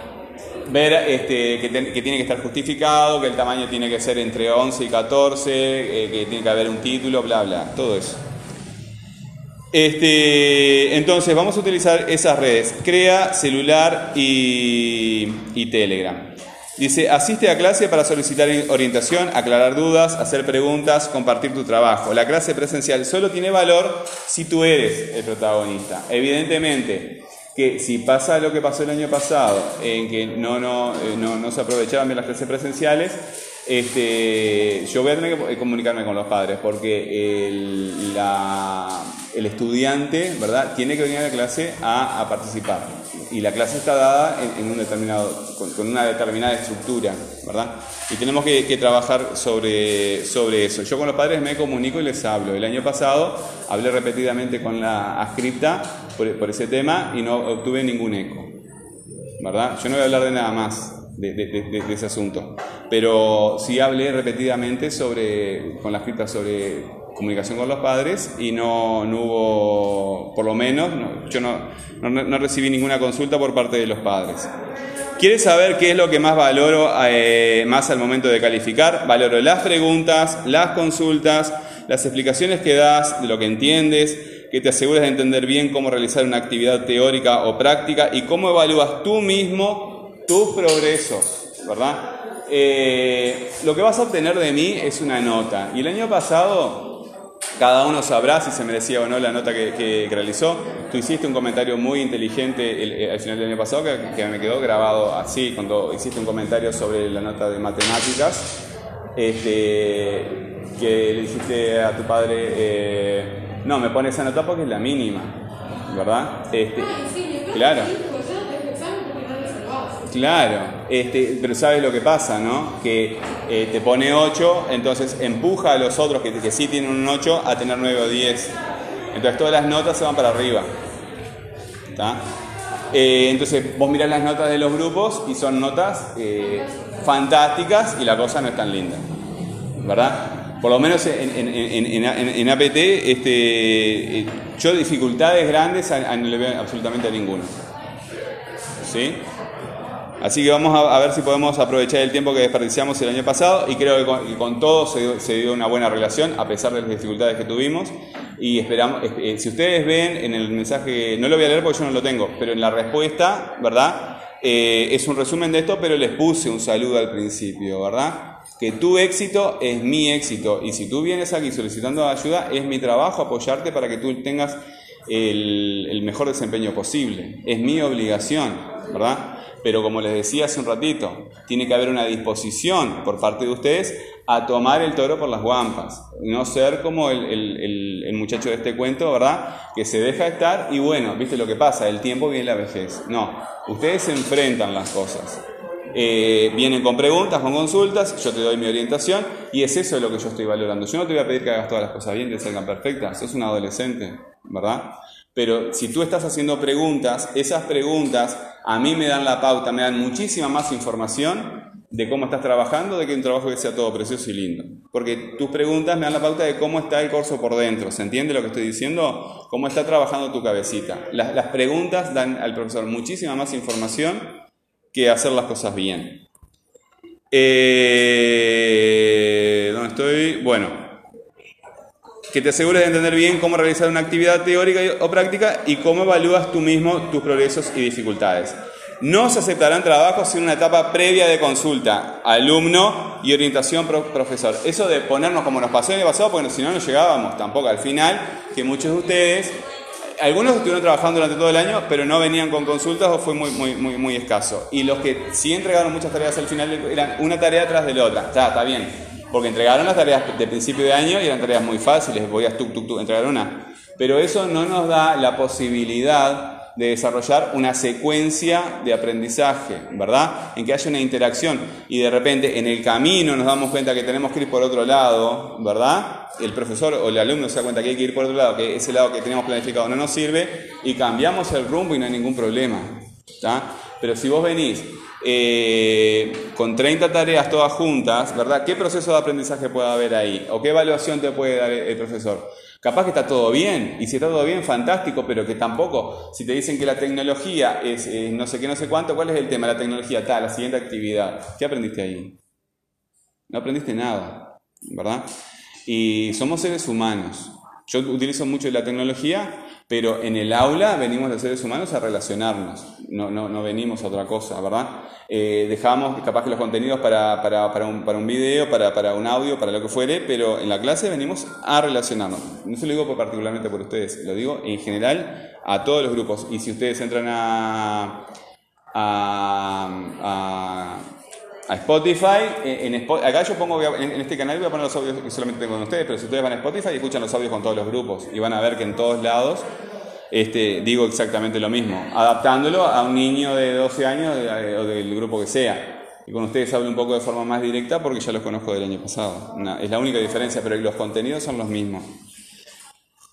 ver este, que, tiene que estar justificado, que el tamaño tiene que ser entre 11 y 14, eh, que tiene que haber un título, bla, bla, todo eso. Este, entonces vamos a utilizar esas redes, Crea, celular y, y Telegram. Dice, asiste a clase para solicitar orientación, aclarar dudas, hacer preguntas, compartir tu trabajo. La clase presencial solo tiene valor si tú eres el protagonista. Evidentemente que si pasa lo que pasó el año pasado, en que no, no, eh, no, no se aprovechaban bien las clases presenciales, este, yo voy a tener que comunicarme con los padres porque el, la- el estudiante ¿verdad? tiene que venir a la clase a, a participar y la clase está dada en, en un determinado, con, una determinada estructura ¿verdad? y tenemos que, trabajar sobre, sobre eso. Yo con los padres me comunico y les hablo. El año pasado hablé repetidamente con la ascripta por, por ese tema y no obtuve ningún eco. ¿verdad? Yo no voy a hablar de nada más de- de ese asunto, pero sí hablé repetidamente sobre, con la escrita sobre comunicación con los padres y no, hubo, por lo menos, no- yo no, recibí ninguna consulta por parte de los padres. ¿Quieres saber qué es lo que más valoro eh, más al momento de calificar? Valoro las preguntas, las consultas, las explicaciones que das lo que entiendes, que te aseguras de entender bien cómo realizar una actividad teórica o práctica y cómo evalúas tú mismo tus progresos, ¿verdad? Eh, lo que vas a obtener de mí es una nota. Y el año pasado cada uno sabrá si se merecía o no la nota que, realizó. Tú hiciste un comentario muy inteligente el- eh, al final del año pasado que, que me quedó grabado así, cuando hiciste un comentario sobre la nota de matemáticas, este, que le dijiste a tu padre, eh, no, me pone esa nota porque es la mínima, ¿verdad? Este, claro. Claro, este, pero sabes lo que pasa, ¿no? Que eh, te pone 8, entonces empuja a los otros que, sí tienen un 8 a tener 9 o 10. Entonces todas las notas se van para arriba. ¿Está? Eh, entonces vos mirás las notas de los grupos y son notas eh, fantásticas y la cosa no es tan linda. ¿Verdad? Por lo menos en, en- en- APT, este, yo dificultades grandes no le veo absolutamente a ninguno. ¿Sí? Así que vamos a, ver si podemos aprovechar el tiempo que desperdiciamos el año pasado y creo que con, con todo se, dio- una buena relación a pesar de las dificultades que tuvimos y esperamos, eh, si ustedes ven en el mensaje, no lo voy a leer porque yo no lo tengo, pero en la respuesta, ¿verdad? Eh, es un resumen de esto, pero les puse un saludo al principio, ¿verdad? Que tu éxito es mi éxito y si tú vienes aquí solicitando ayuda, es mi trabajo apoyarte para que tú tengas el, el mejor desempeño posible. Es mi obligación, ¿verdad? Pero como les decía hace un ratito, tiene que haber una disposición por parte de ustedes a tomar el toro por las guampas. No ser como el, el- el- el muchacho de este cuento, ¿verdad? Que se deja estar y bueno, viste lo que pasa, el tiempo viene la vejez. No, ustedes se enfrentan las cosas. Eh, vienen con preguntas, con consultas, yo te doy mi orientación y es eso lo que yo estoy valorando. Yo no te voy a pedir que hagas todas las cosas bien, que salgan perfectas, sos un adolescente, ¿verdad? Pero si tú estás haciendo preguntas, esas preguntas a mí me dan la pauta, me dan muchísima más información de cómo estás trabajando, de que un trabajo que sea todo precioso y lindo. Porque tus preguntas me dan la pauta de cómo está el corso por dentro. ¿Se entiende lo que estoy diciendo? ¿Cómo está trabajando tu cabecita? Las, preguntas dan al profesor muchísima más información que hacer las cosas bien. Eh, ¿Dónde estoy? Bueno, que te asegures de entender bien cómo realizar una actividad teórica o práctica y cómo evalúas tú mismo tus progresos y dificultades. No se aceptarán trabajos sin una etapa previa de consulta, alumno y orientación pro- profesor. Eso de ponernos como nos pasó en el pasado, porque si no, no llegábamos tampoco al final, que muchos de ustedes, algunos estuvieron trabajando durante todo el año, pero no venían con consultas o fue muy, escaso. Y los que sí entregaron muchas tareas al final eran una tarea tras de la otra. Está, está bien. Porque entregaron las tareas de principio de año y eran tareas muy fáciles, voy a tuk, tuk, tuk, entregar una. Pero eso no nos da la posibilidad de desarrollar una secuencia de aprendizaje, ¿verdad? En que haya una interacción y de repente en el camino nos damos cuenta que tenemos que ir por otro lado, ¿verdad? El profesor o el alumno se da cuenta que hay que ir por otro lado, que ese lado que teníamos planificado no nos sirve y cambiamos el rumbo y no hay ningún problema, ¿está? Pero si vos venís eh, con 30 tareas todas juntas, ¿verdad? ¿Qué proceso de aprendizaje puede haber ahí? ¿O qué evaluación te puede dar el, profesor? Capaz que está todo bien, y si está todo bien, fantástico, pero que tampoco, si te dicen que la tecnología es eh, no sé qué, no sé cuánto, ¿cuál es el tema? La tecnología, tal, la siguiente actividad. ¿Qué aprendiste ahí? No aprendiste nada, ¿verdad? Y somos seres humanos. Yo utilizo mucho la tecnología, pero en el aula venimos los seres humanos a relacionarnos, no, no, no venimos a otra cosa, ¿verdad? Eh, dejamos capaz que los contenidos para, para, para, un, para un video, para, un audio, para lo que fuere, pero en la clase venimos a relacionarnos. No se lo digo particularmente por ustedes, lo digo en general a todos los grupos. Y si ustedes entran a, a, a, a Spotify, en, en Spo- acá yo pongo, en, en este canal voy a poner los audios que solamente tengo con ustedes, pero si ustedes van a Spotify escuchan los audios con todos los grupos y van a ver que en todos lados este, digo exactamente lo mismo, adaptándolo a un niño de 12 años de- o del grupo que sea. Y con ustedes hablo un poco de forma más directa porque ya los conozco del año pasado. Es la única diferencia, pero los contenidos son los mismos.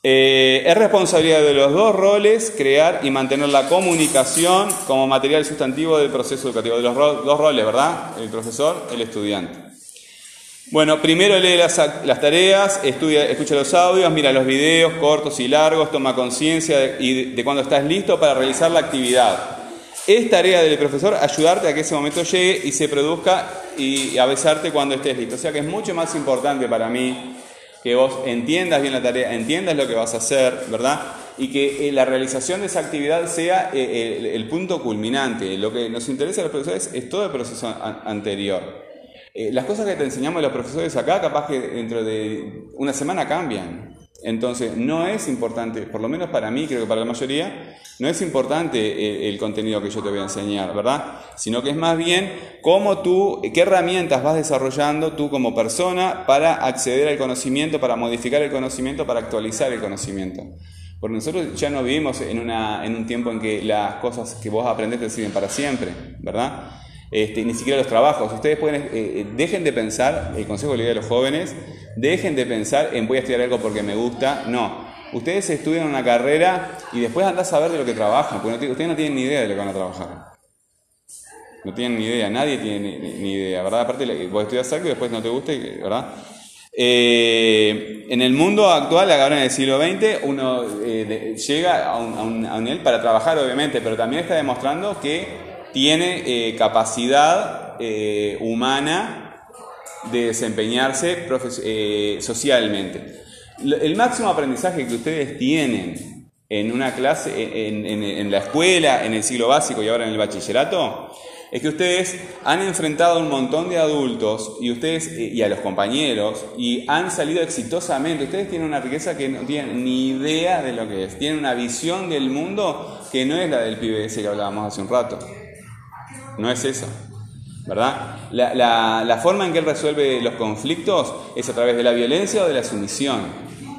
Eh, es responsabilidad de los dos roles crear y mantener la comunicación como material sustantivo del proceso educativo. De los dos roles, ¿verdad? El profesor, el estudiante. Bueno, primero lee las, las tareas, estudia, escucha los audios, mira los videos cortos y largos, toma conciencia de cuando estás listo para realizar la actividad. Es tarea del profesor ayudarte a que ese momento llegue y se produzca y avisarte cuando estés listo. O sea que es mucho más importante para mí que vos entiendas bien la tarea, entiendas lo que vas a hacer, ¿verdad? Y que eh, la realización de esa actividad sea eh, el, punto culminante. Lo que nos interesa a los profesores es todo el proceso an- anterior. Eh, las cosas que te enseñamos los profesores acá, capaz que dentro de una semana cambian. Entonces, no es importante, por lo menos para mí, creo que para la mayoría, no es importante el, el contenido que yo te voy a enseñar, ¿verdad? Sino que es más bien cómo tú, qué herramientas vas desarrollando tú como persona para acceder al conocimiento, para modificar el conocimiento, para actualizar el conocimiento. Porque nosotros ya no vivimos en, una, en un tiempo en que las cosas que vos aprendés te sirven para siempre, ¿verdad? Este, ni siquiera los trabajos. Ustedes pueden, eh, eh, dejen de pensar, el consejo que le doy a los jóvenes, dejen de pensar en voy a estudiar algo porque me gusta. No, ustedes estudian una carrera y después andás a ver de lo que trabajan, porque no ustedes no tienen ni idea de lo que van a trabajar. No tienen ni idea, nadie tiene ni, idea, ¿verdad? Aparte, vos estudias algo y después no te gusta, ¿verdad? Eh, en el mundo actual, ahora en el siglo XX, uno llega a un, a, un, a un nivel para trabajar, obviamente, pero también está demostrando que tiene eh, capacidad eh, humana de desempeñarse eh, socialmente. El máximo aprendizaje que ustedes tienen en una clase, en, en- la escuela, en el siglo básico y ahora en el bachillerato, es que ustedes han enfrentado a un montón de adultos y ustedes eh, y a los compañeros y han salido exitosamente. Ustedes tienen una riqueza que no tienen ni idea de lo que es. Tienen una visión del mundo que no es la del pibe que hablábamos hace un rato. No es eso. ¿Verdad? La, la- la forma en que él resuelve los conflictos es a través de la violencia o de la sumisión.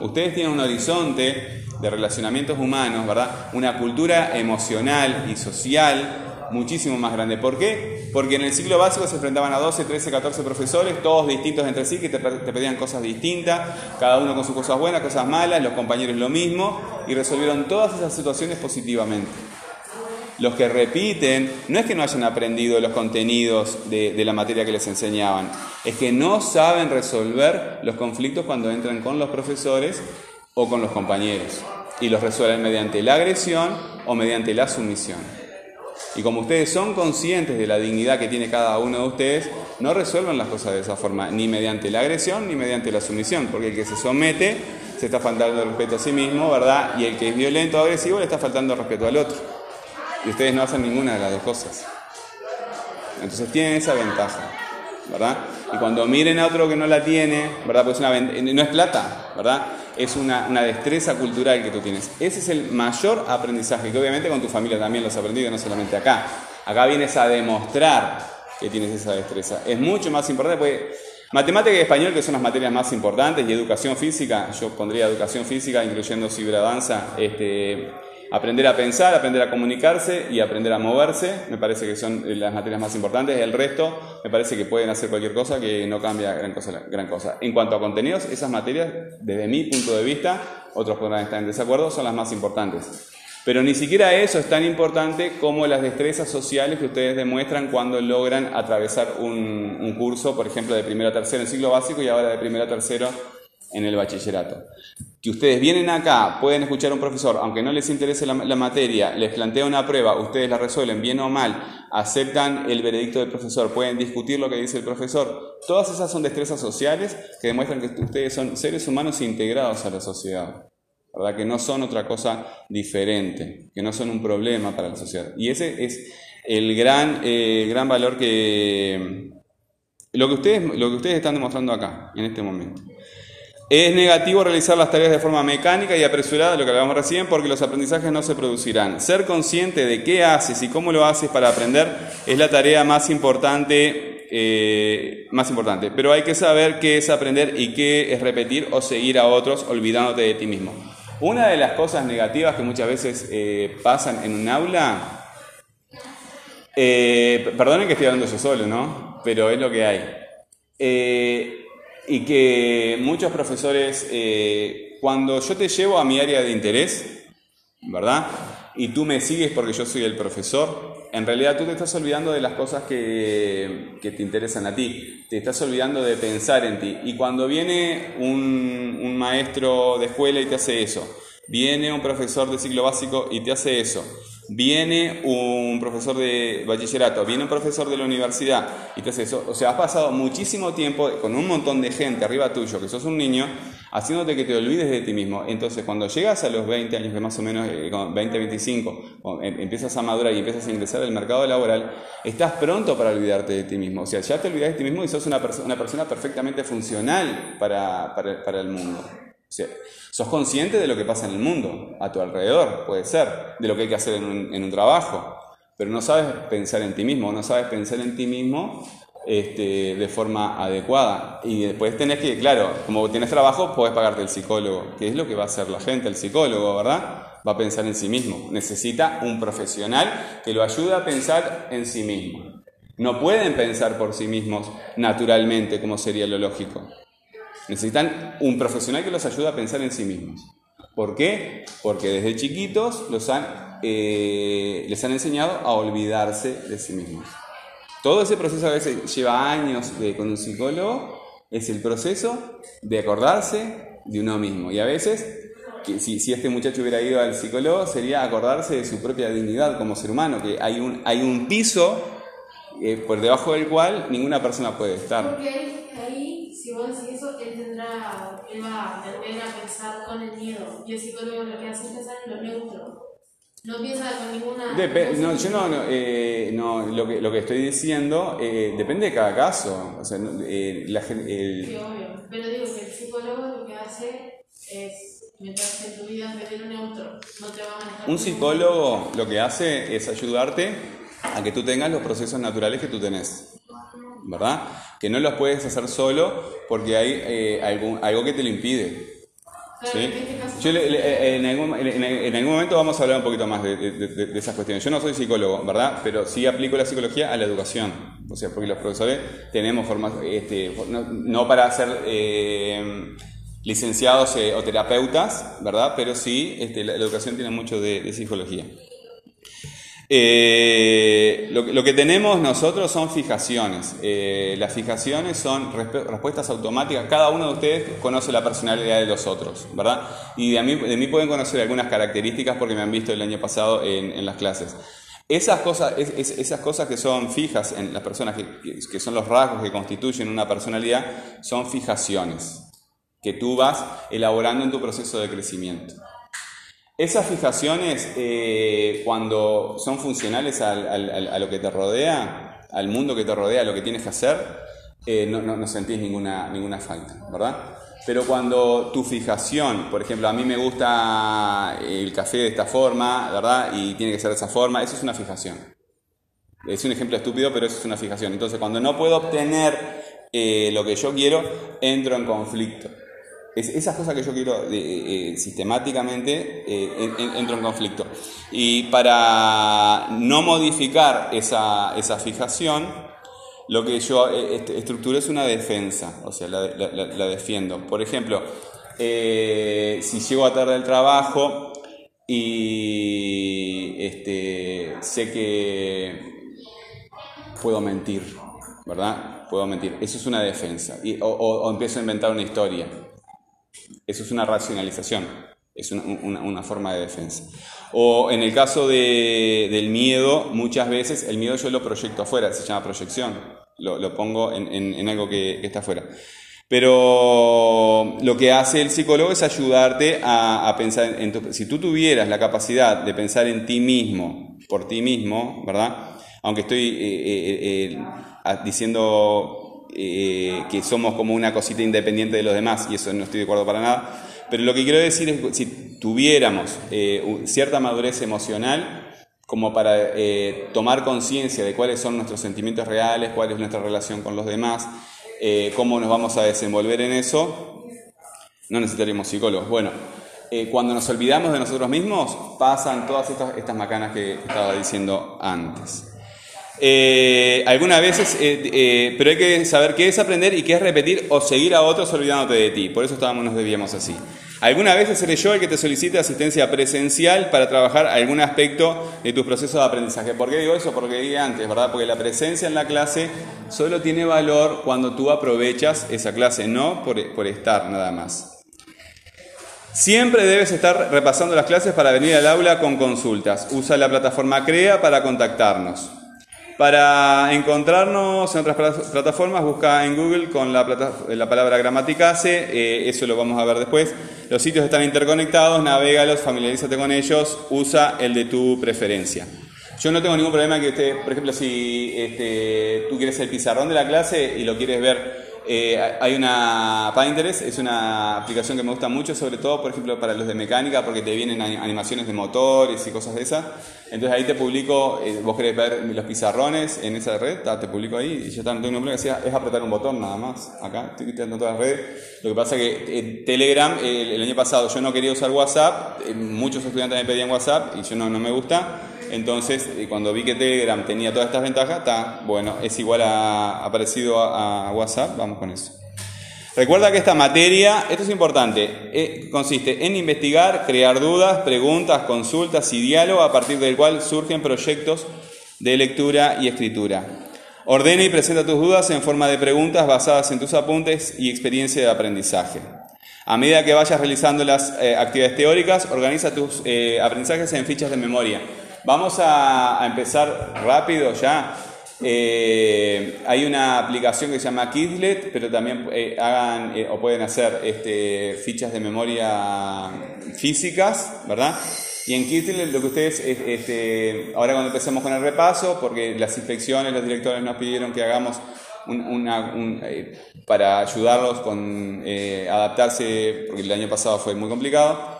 Ustedes tienen un horizonte de relacionamientos humanos, ¿verdad? Una cultura emocional y social muchísimo más grande. ¿Por qué? Porque en el ciclo básico se enfrentaban a 12, 13, 14 profesores, todos distintos entre sí, que te, te pedían cosas distintas, cada uno con sus cosas buenas, cosas malas, los compañeros lo mismo, y resolvieron todas esas situaciones positivamente. Los que repiten, no es que no hayan aprendido los contenidos de, la materia que les enseñaban, es que no saben resolver los conflictos cuando entran con los profesores o con los compañeros. Y los resuelven mediante la agresión o mediante la sumisión. Y como ustedes son conscientes de la dignidad que tiene cada uno de ustedes, no resuelven las cosas de esa forma, ni mediante la agresión ni mediante la sumisión, porque el que se somete se está faltando el respeto a sí mismo, ¿verdad? Y el que es violento o agresivo le está faltando respeto al otro. Y ustedes no hacen ninguna de las dos cosas. Entonces tienen esa ventaja, ¿verdad? Y cuando miren a otro que no la tiene, ¿verdad? Pues una no es plata, ¿verdad? Es una, una destreza cultural que tú tienes. Ese es el mayor aprendizaje, que obviamente con tu familia también lo has aprendido, no solamente acá. Acá vienes a demostrar que tienes esa destreza. Es mucho más importante porque matemática y español, que son las materias más importantes, y educación física, yo pondría educación física, incluyendo ciberdanza, este, aprender a pensar, aprender a comunicarse y aprender a moverse, me parece que son las materias más importantes. El resto, me parece que pueden hacer cualquier cosa que no cambia gran cosa. Gran cosa. En cuanto a contenidos, esas materias, desde mi punto de vista, otros podrán estar en desacuerdo, son las más importantes. Pero ni siquiera eso es tan importante como las destrezas sociales que ustedes demuestran cuando logran atravesar un, un curso, por ejemplo, de primero a tercero en ciclo básico y ahora de primero a tercero en el bachillerato. Que ustedes vienen acá, pueden escuchar a un profesor, aunque no les interese la, materia, les plantea una prueba, ustedes la resuelven bien o mal, aceptan el veredicto del profesor, pueden discutir lo que dice el profesor. Todas esas son destrezas sociales que demuestran que ustedes son seres humanos integrados a la sociedad. ¿verdad? Que no son otra cosa diferente, que no son un problema para la sociedad. Y ese es el gran, eh, gran valor que lo que, ustedes, lo que ustedes están demostrando acá, en este momento. Es negativo realizar las tareas de forma mecánica y apresurada, lo que hablábamos recién, porque los aprendizajes no se producirán. Ser consciente de qué haces y cómo lo haces para aprender es la tarea más importante, eh, más importante. Pero hay que saber qué es aprender y qué es repetir o seguir a otros olvidándote de ti mismo. Una de las cosas negativas que muchas veces eh, pasan en un aula, eh, perdonen que estoy hablando yo solo, ¿no? Pero es lo que hay. Eh, y que muchos profesores, eh, cuando yo te llevo a mi área de interés, ¿verdad? Y tú me sigues porque yo soy el profesor, en realidad tú te estás olvidando de las cosas que, que te interesan a ti, te estás olvidando de pensar en ti. Y cuando viene un, un maestro de escuela y te hace eso, viene un profesor de ciclo básico y te hace eso, viene un profesor de bachillerato, viene un profesor de la universidad y hace eso. O sea, has pasado muchísimo tiempo con un montón de gente arriba tuyo, que sos un niño, haciéndote que te olvides de ti mismo. Entonces, cuando llegas a los 20 años, que más o menos, eh, con 20, 25, cuando em- empiezas a madurar y empiezas a ingresar al mercado laboral, estás pronto para olvidarte de ti mismo. O sea, ya te olvidas de ti mismo y sos una, perso- una persona perfectamente funcional para- para el mundo. O sos consciente de lo que pasa en el mundo, a tu alrededor, puede ser, de lo que hay que hacer en un, en un trabajo, pero no sabes pensar en ti mismo, no sabes pensar en ti mismo este, de forma adecuada. Y después tenés que, claro, como tienes trabajo, podés pagarte el psicólogo, que es lo que va a hacer la gente, el psicólogo, ¿verdad? Va a pensar en sí mismo. Necesita un profesional que lo ayude a pensar en sí mismo. No pueden pensar por sí mismos naturalmente, como sería lo lógico. Necesitan un profesional que los ayude a pensar en sí mismos. ¿Por qué? Porque desde chiquitos los han, eh, les han enseñado a olvidarse de sí mismos. Todo ese proceso a veces lleva años con un psicólogo, es el proceso de acordarse de uno mismo. Y a veces, si este muchacho hubiera ido al psicólogo, sería acordarse de su propia dignidad como ser humano, que hay un, hay un piso eh, por debajo del cual ninguna persona puede estar. Si vos decís eso, él tendrá, él va a tender a pensar con el miedo. Y el psicólogo lo que hace es pensar en lo neutro. No empieza con ninguna. Depe- no, yo no, no, eh, no, lo, que, lo que estoy diciendo eh, depende de cada caso. O sea, eh, la el- Sí, obvio. Pero digo que el psicólogo lo que hace es meterse en tu vida veneno neutro. No te va a manejar. un psicólogo lo que hace es ayudarte a que tú tengas los procesos naturales que tú tenés. ¿Verdad? Que no los puedes hacer solo porque hay eh, algún, algo que te lo impide. ¿sí? en este. Yo le- le- en, algún, en- en algún momento vamos a hablar un poquito más de, de- de- de esas cuestiones. Yo no soy psicólogo, ¿verdad? Pero sí aplico la psicología a la educación. O sea, porque los profesores tenemos formación, este, no, no para ser eh, licenciados eh, o terapeutas, ¿verdad? Pero sí, este, la, la educación tiene mucho de psicología. Eh, lo, que- tenemos nosotros son fijaciones. Eh, las fijaciones son resp- respuestas automáticas. Cada uno de ustedes conoce la personalidad de los otros, ¿verdad? Y de mí, de mí pueden conocer algunas características porque me han visto el año pasado en, en las clases. Esas cosas, es- es- esas cosas que son fijas en las personas, que- que son los rasgos que constituyen una personalidad, son fijaciones que tú vas elaborando en tu proceso de crecimiento. Esas fijaciones, eh, cuando son funcionales al- al- a lo que te rodea, al mundo que te rodea, a lo que tienes que hacer, eh, no, no- no sentís ninguna, ninguna falta, ¿verdad? Pero cuando tu fijación, por ejemplo, a mí me gusta el café de esta forma, ¿verdad? Y tiene que ser de esa forma, eso es una fijación. Es un ejemplo estúpido, pero eso es una fijación. Entonces, cuando no puedo obtener eh, lo que yo quiero, entro en conflicto. Es- esas cosas que yo quiero eh, eh, sistemáticamente, eh, en- en- entro en conflicto. Y para no modificar esa, esa fijación, lo que yo eh, est- estructuro es una defensa, o sea, la, la- defiendo. Por ejemplo, eh, si llego a tarde al trabajo y este, sé que puedo mentir, ¿verdad? Puedo mentir. Eso es una defensa. Y- o empiezo a inventar una historia. Eso es una racionalización. Es una, una- forma de defensa. O en el caso de- del miedo, muchas veces el miedo yo lo proyecto afuera, se llama proyección. Lo, lo pongo en, en- algo que, que está afuera. Pero lo que hace el psicólogo es ayudarte a, pensar en tu... Si tú tuvieras la capacidad de pensar en ti mismo, por ti mismo, ¿verdad? Aunque estoy eh, eh, eh, diciendo eh, que somos como una cosita independiente de los demás, y eso no estoy de acuerdo para nada, pero lo que quiero decir es que si tuviéramos eh, cierta madurez emocional, como para eh, tomar conciencia de cuáles son nuestros sentimientos reales, cuál es nuestra relación con los demás, cómo nos vamos a desenvolver en eso, no necesitaríamos psicólogos. Bueno, cuando nos olvidamos de nosotros mismos, pasan todas estas, estas macanas que estaba diciendo antes. Eh, algunas veces, eh, eh, pero hay que saber qué es aprender y qué es repetir o seguir a otros olvidándote de ti. Por eso estábamos, nos debíamos así. Algunas veces seré yo el que te solicite asistencia presencial para trabajar algún aspecto de tus procesos de aprendizaje. ¿Por qué digo eso? Porque dije antes, ¿verdad? Porque la presencia en la clase solo tiene valor cuando tú aprovechas esa clase, no por, por estar nada más. Siempre debes estar repasando las clases para venir al aula con consultas. Usa la plataforma CREA para contactarnos. Para encontrarnos en otras pla- plataformas, busca en Google con la, plata- la palabra gramaticase, eh, eso lo vamos a ver después. Los sitios están interconectados, navégalos, familiarízate con ellos, usa el de tu preferencia. Yo no tengo ningún problema que usted, por ejemplo, si este, tú quieres el pizarrón de la clase y lo quieres ver, eh, hay una Pinterest, es una aplicación que me gusta mucho, sobre todo, por ejemplo, para los de mecánica, porque te vienen ani- animaciones de motores y cosas de esas. Entonces ahí te publico, eh, vos querés ver los pizarrones en esa red, te publico ahí y ya está, no tengo ningún problema, es apretar un botón nada más, acá, estoy quitando todas las redes. Lo que pasa que eh, Telegram, el, el año pasado yo no quería usar WhatsApp, eh, muchos estudiantes me pedían WhatsApp y yo no, no me gusta. Entonces, eh, cuando vi que Telegram tenía todas estas ventajas, está, bueno, es igual a, a parecido a, a WhatsApp, vamos con eso. Recuerda que esta materia, esto es importante, eh, consiste en investigar, crear dudas, preguntas, consultas y diálogo a partir del cual surgen proyectos de lectura y escritura. Ordena y presenta tus dudas en forma de preguntas basadas en tus apuntes y experiencia de aprendizaje. A medida que vayas realizando las eh, actividades teóricas, organiza tus eh, aprendizajes en fichas de memoria. Vamos a, empezar rápido ya. Eh, hay una aplicación que se llama Quizlet, pero también eh, hagan eh, o pueden hacer este, fichas de memoria físicas, ¿verdad? Y en Kirtle lo que ustedes, es- este, ahora cuando empecemos con el repaso, porque las inspecciones, los directores nos pidieron que hagamos un- eh, para ayudarlos con adaptarse, porque el año pasado fue muy complicado.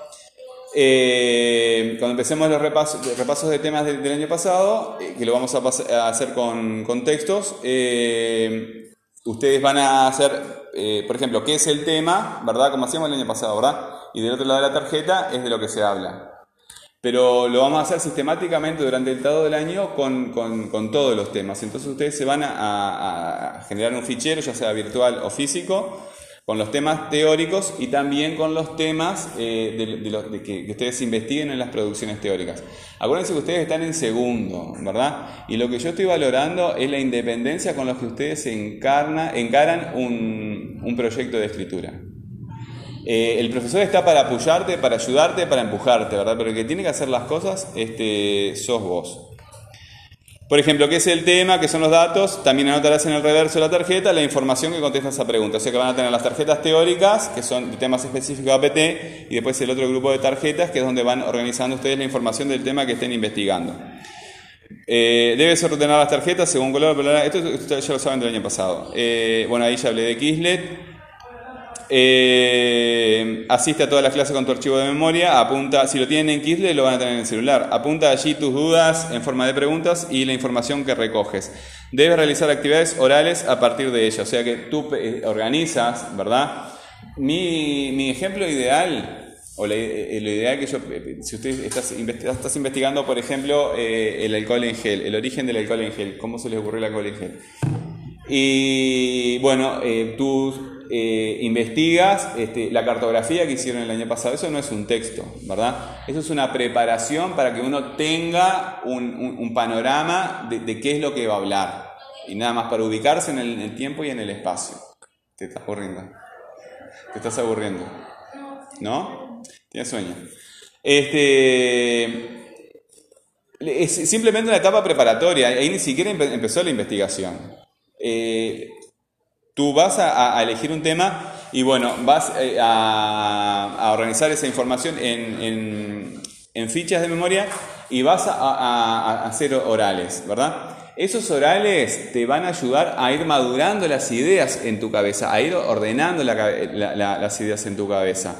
Eh, cuando empecemos los repasos, de temas del, año pasado, eh, que lo vamos a, hacer con, textos, eh, ustedes van a hacer, por ejemplo, qué es el tema, ¿verdad? Como hacíamos el año pasado, ¿verdad? Y del otro lado de la tarjeta es de lo que se habla. Pero lo vamos a hacer sistemáticamente durante el todo del año con, todos los temas. Entonces ustedes se van a generar un fichero, ya sea virtual o físico, con los temas teóricos y también con los temas eh, de, que, ustedes investiguen en las producciones teóricas. Acuérdense que ustedes están en segundo, ¿verdad? Y lo que yo estoy valorando es la independencia con la que ustedes encaran un, un proyecto de escritura. Eh, el profesor está para apoyarte, para ayudarte, para empujarte, ¿verdad? Pero el que tiene que hacer las cosas este, sos vos. Por ejemplo, ¿qué es el tema? ¿Qué son los datos? También anotarás en el reverso de la tarjeta la información que contesta esa pregunta. O sea que van a tener las tarjetas teóricas, que son de temas específicos de APT, y después el otro grupo de tarjetas, que es donde van organizando ustedes la información del tema que estén investigando. Eh, debes ordenar las tarjetas según color, bla, bla, bla. Esto, ya lo saben del año pasado. Eh, bueno, ahí ya hablé de Kislet. Eh, asiste a todas las clases con tu archivo de memoria, apunta, si lo tienen en Kislet lo van a tener en el celular, apunta allí tus dudas en forma de preguntas y la información que recoges. Debes realizar actividades orales a partir de ella, o sea que tú eh, organizas, ¿verdad? Mi, mi ejemplo ideal, o eh, lo ideal que yo, si usted estás, investi- estás investigando, por ejemplo, el alcohol en gel, el origen del alcohol en gel, cómo se les ocurrió el alcohol en gel. Y bueno, eh, tú eh, investigas este, la cartografía que hicieron el año pasado. Eso no es un texto, ¿verdad? Eso es una preparación para que uno tenga un, panorama de, qué es lo que va a hablar. Y nada más para ubicarse en el, tiempo y en el espacio. Te estás aburriendo. Te estás aburriendo. ¿No? Tienes sueño. Este. Es simplemente una etapa preparatoria, ahí ni siquiera empe- empezó la investigación. Eh, tú vas a, elegir un tema y bueno, vas eh, a, organizar esa información en, fichas de memoria y vas a, hacer orales, ¿verdad? Esos orales te van a ayudar a ir madurando las ideas en tu cabeza, a ir ordenando las ideas en tu cabeza.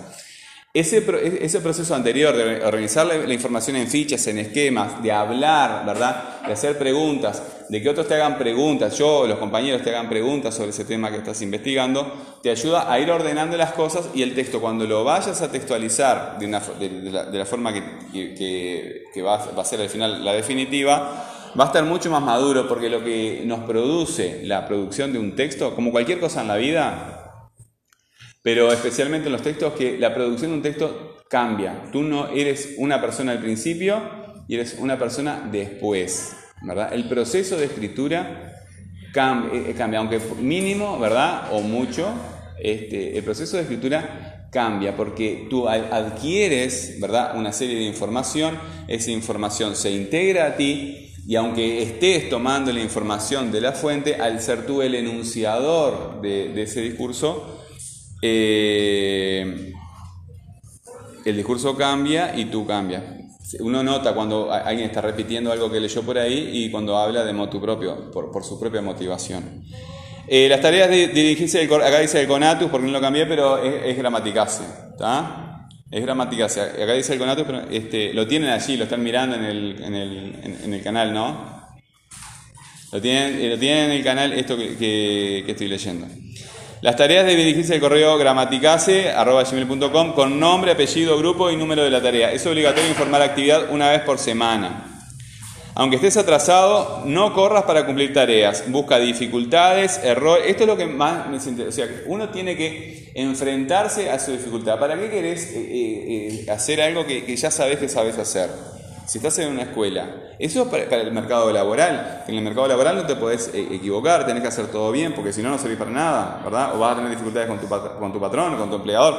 Ese, pro- ese proceso anterior de organizar la información en fichas, en esquemas, de hablar, ¿verdad? De hacer preguntas, de que otros te hagan preguntas, yo, los compañeros te hagan preguntas sobre ese tema que estás investigando, te ayuda a ir ordenando las cosas y el texto, cuando lo vayas a textualizar de, la, forma que, va, va a ser al final la definitiva, va a estar mucho más maduro porque lo que nos produce la producción de un texto, como cualquier cosa en la vida, pero especialmente en los textos, que la producción de un texto cambia. Tú no eres una persona al principio y eres una persona después, El proceso de escritura cambia, eh, cambia, aunque mínimo, ¿verdad? O mucho, este, el proceso de escritura cambia porque tú adquieres, ¿verdad? Una serie de información, esa información se integra a ti y aunque estés tomando la información de la fuente, al ser tú el enunciador de, de ese discurso, eh, el discurso cambia y tú cambias. Uno nota cuando alguien está repitiendo algo que leyó por ahí y cuando habla de motu propio, por, por su propia motivación. Eh, las tareas de dirigirse, del acá dice el conatus, porque no lo cambié, pero es, es ¿está? Es gramaticase. Acá dice el conatus, pero este, lo tienen allí, lo están mirando en el, en el, en- el canal, ¿no? Lo tienen, eh, lo tienen en el canal esto que- que estoy leyendo. Las tareas de dirigirse al correo gramaticase.gmail.com con nombre, apellido, grupo y número de la tarea. Es obligatorio informar actividad una vez por semana. Aunque estés atrasado, no corras para cumplir tareas. Busca dificultades, errores. Esto es lo que más me siente. O sea, uno tiene que enfrentarse a su dificultad. ¿Para qué querés eh, eh, eh, hacer algo que, que ya sabes que sabes hacer? Si estás en una escuela, eso es para, el mercado laboral. En el mercado laboral no te podés eh, equivocar, tenés que hacer todo bien, porque si no, no servís para nada, ¿verdad? O vas a tener dificultades con tu, con tu patrón con tu empleador.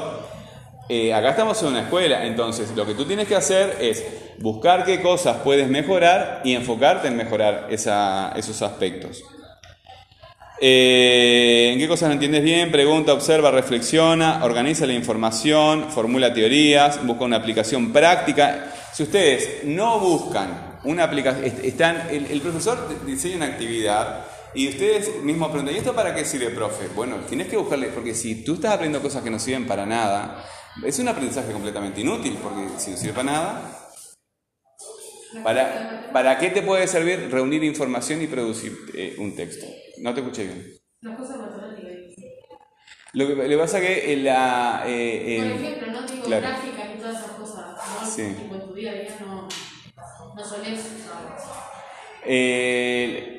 Eh, acá estamos en una escuela, entonces lo que tú tienes que hacer es buscar qué cosas puedes mejorar y enfocarte en mejorar esa- esos aspectos. Eh, ¿En qué cosas no entiendes bien? Pregunta, observa, reflexiona, organiza la información, formula teorías, busca una aplicación práctica. Si ustedes no buscan una aplicación, est- están, el, el profesor diseña una actividad y ustedes mismos preguntan, ¿y esto para qué sirve, profe? Bueno, tienes que buscarle, porque si tú estás aprendiendo cosas que no sirven para nada, es un aprendizaje completamente inútil, porque si no sirve para nada, ¿para, ¿para qué te puede servir reunir información y producir eh, un texto? No te escuché bien. Las cosas matemáticas. Lo que, lo que pasa que en la... eh, Por ejemplo, no digo claro. gráficas y todas esas cosas. ¿no? Sí. En tu día a día no, no solés usarlas. Eh,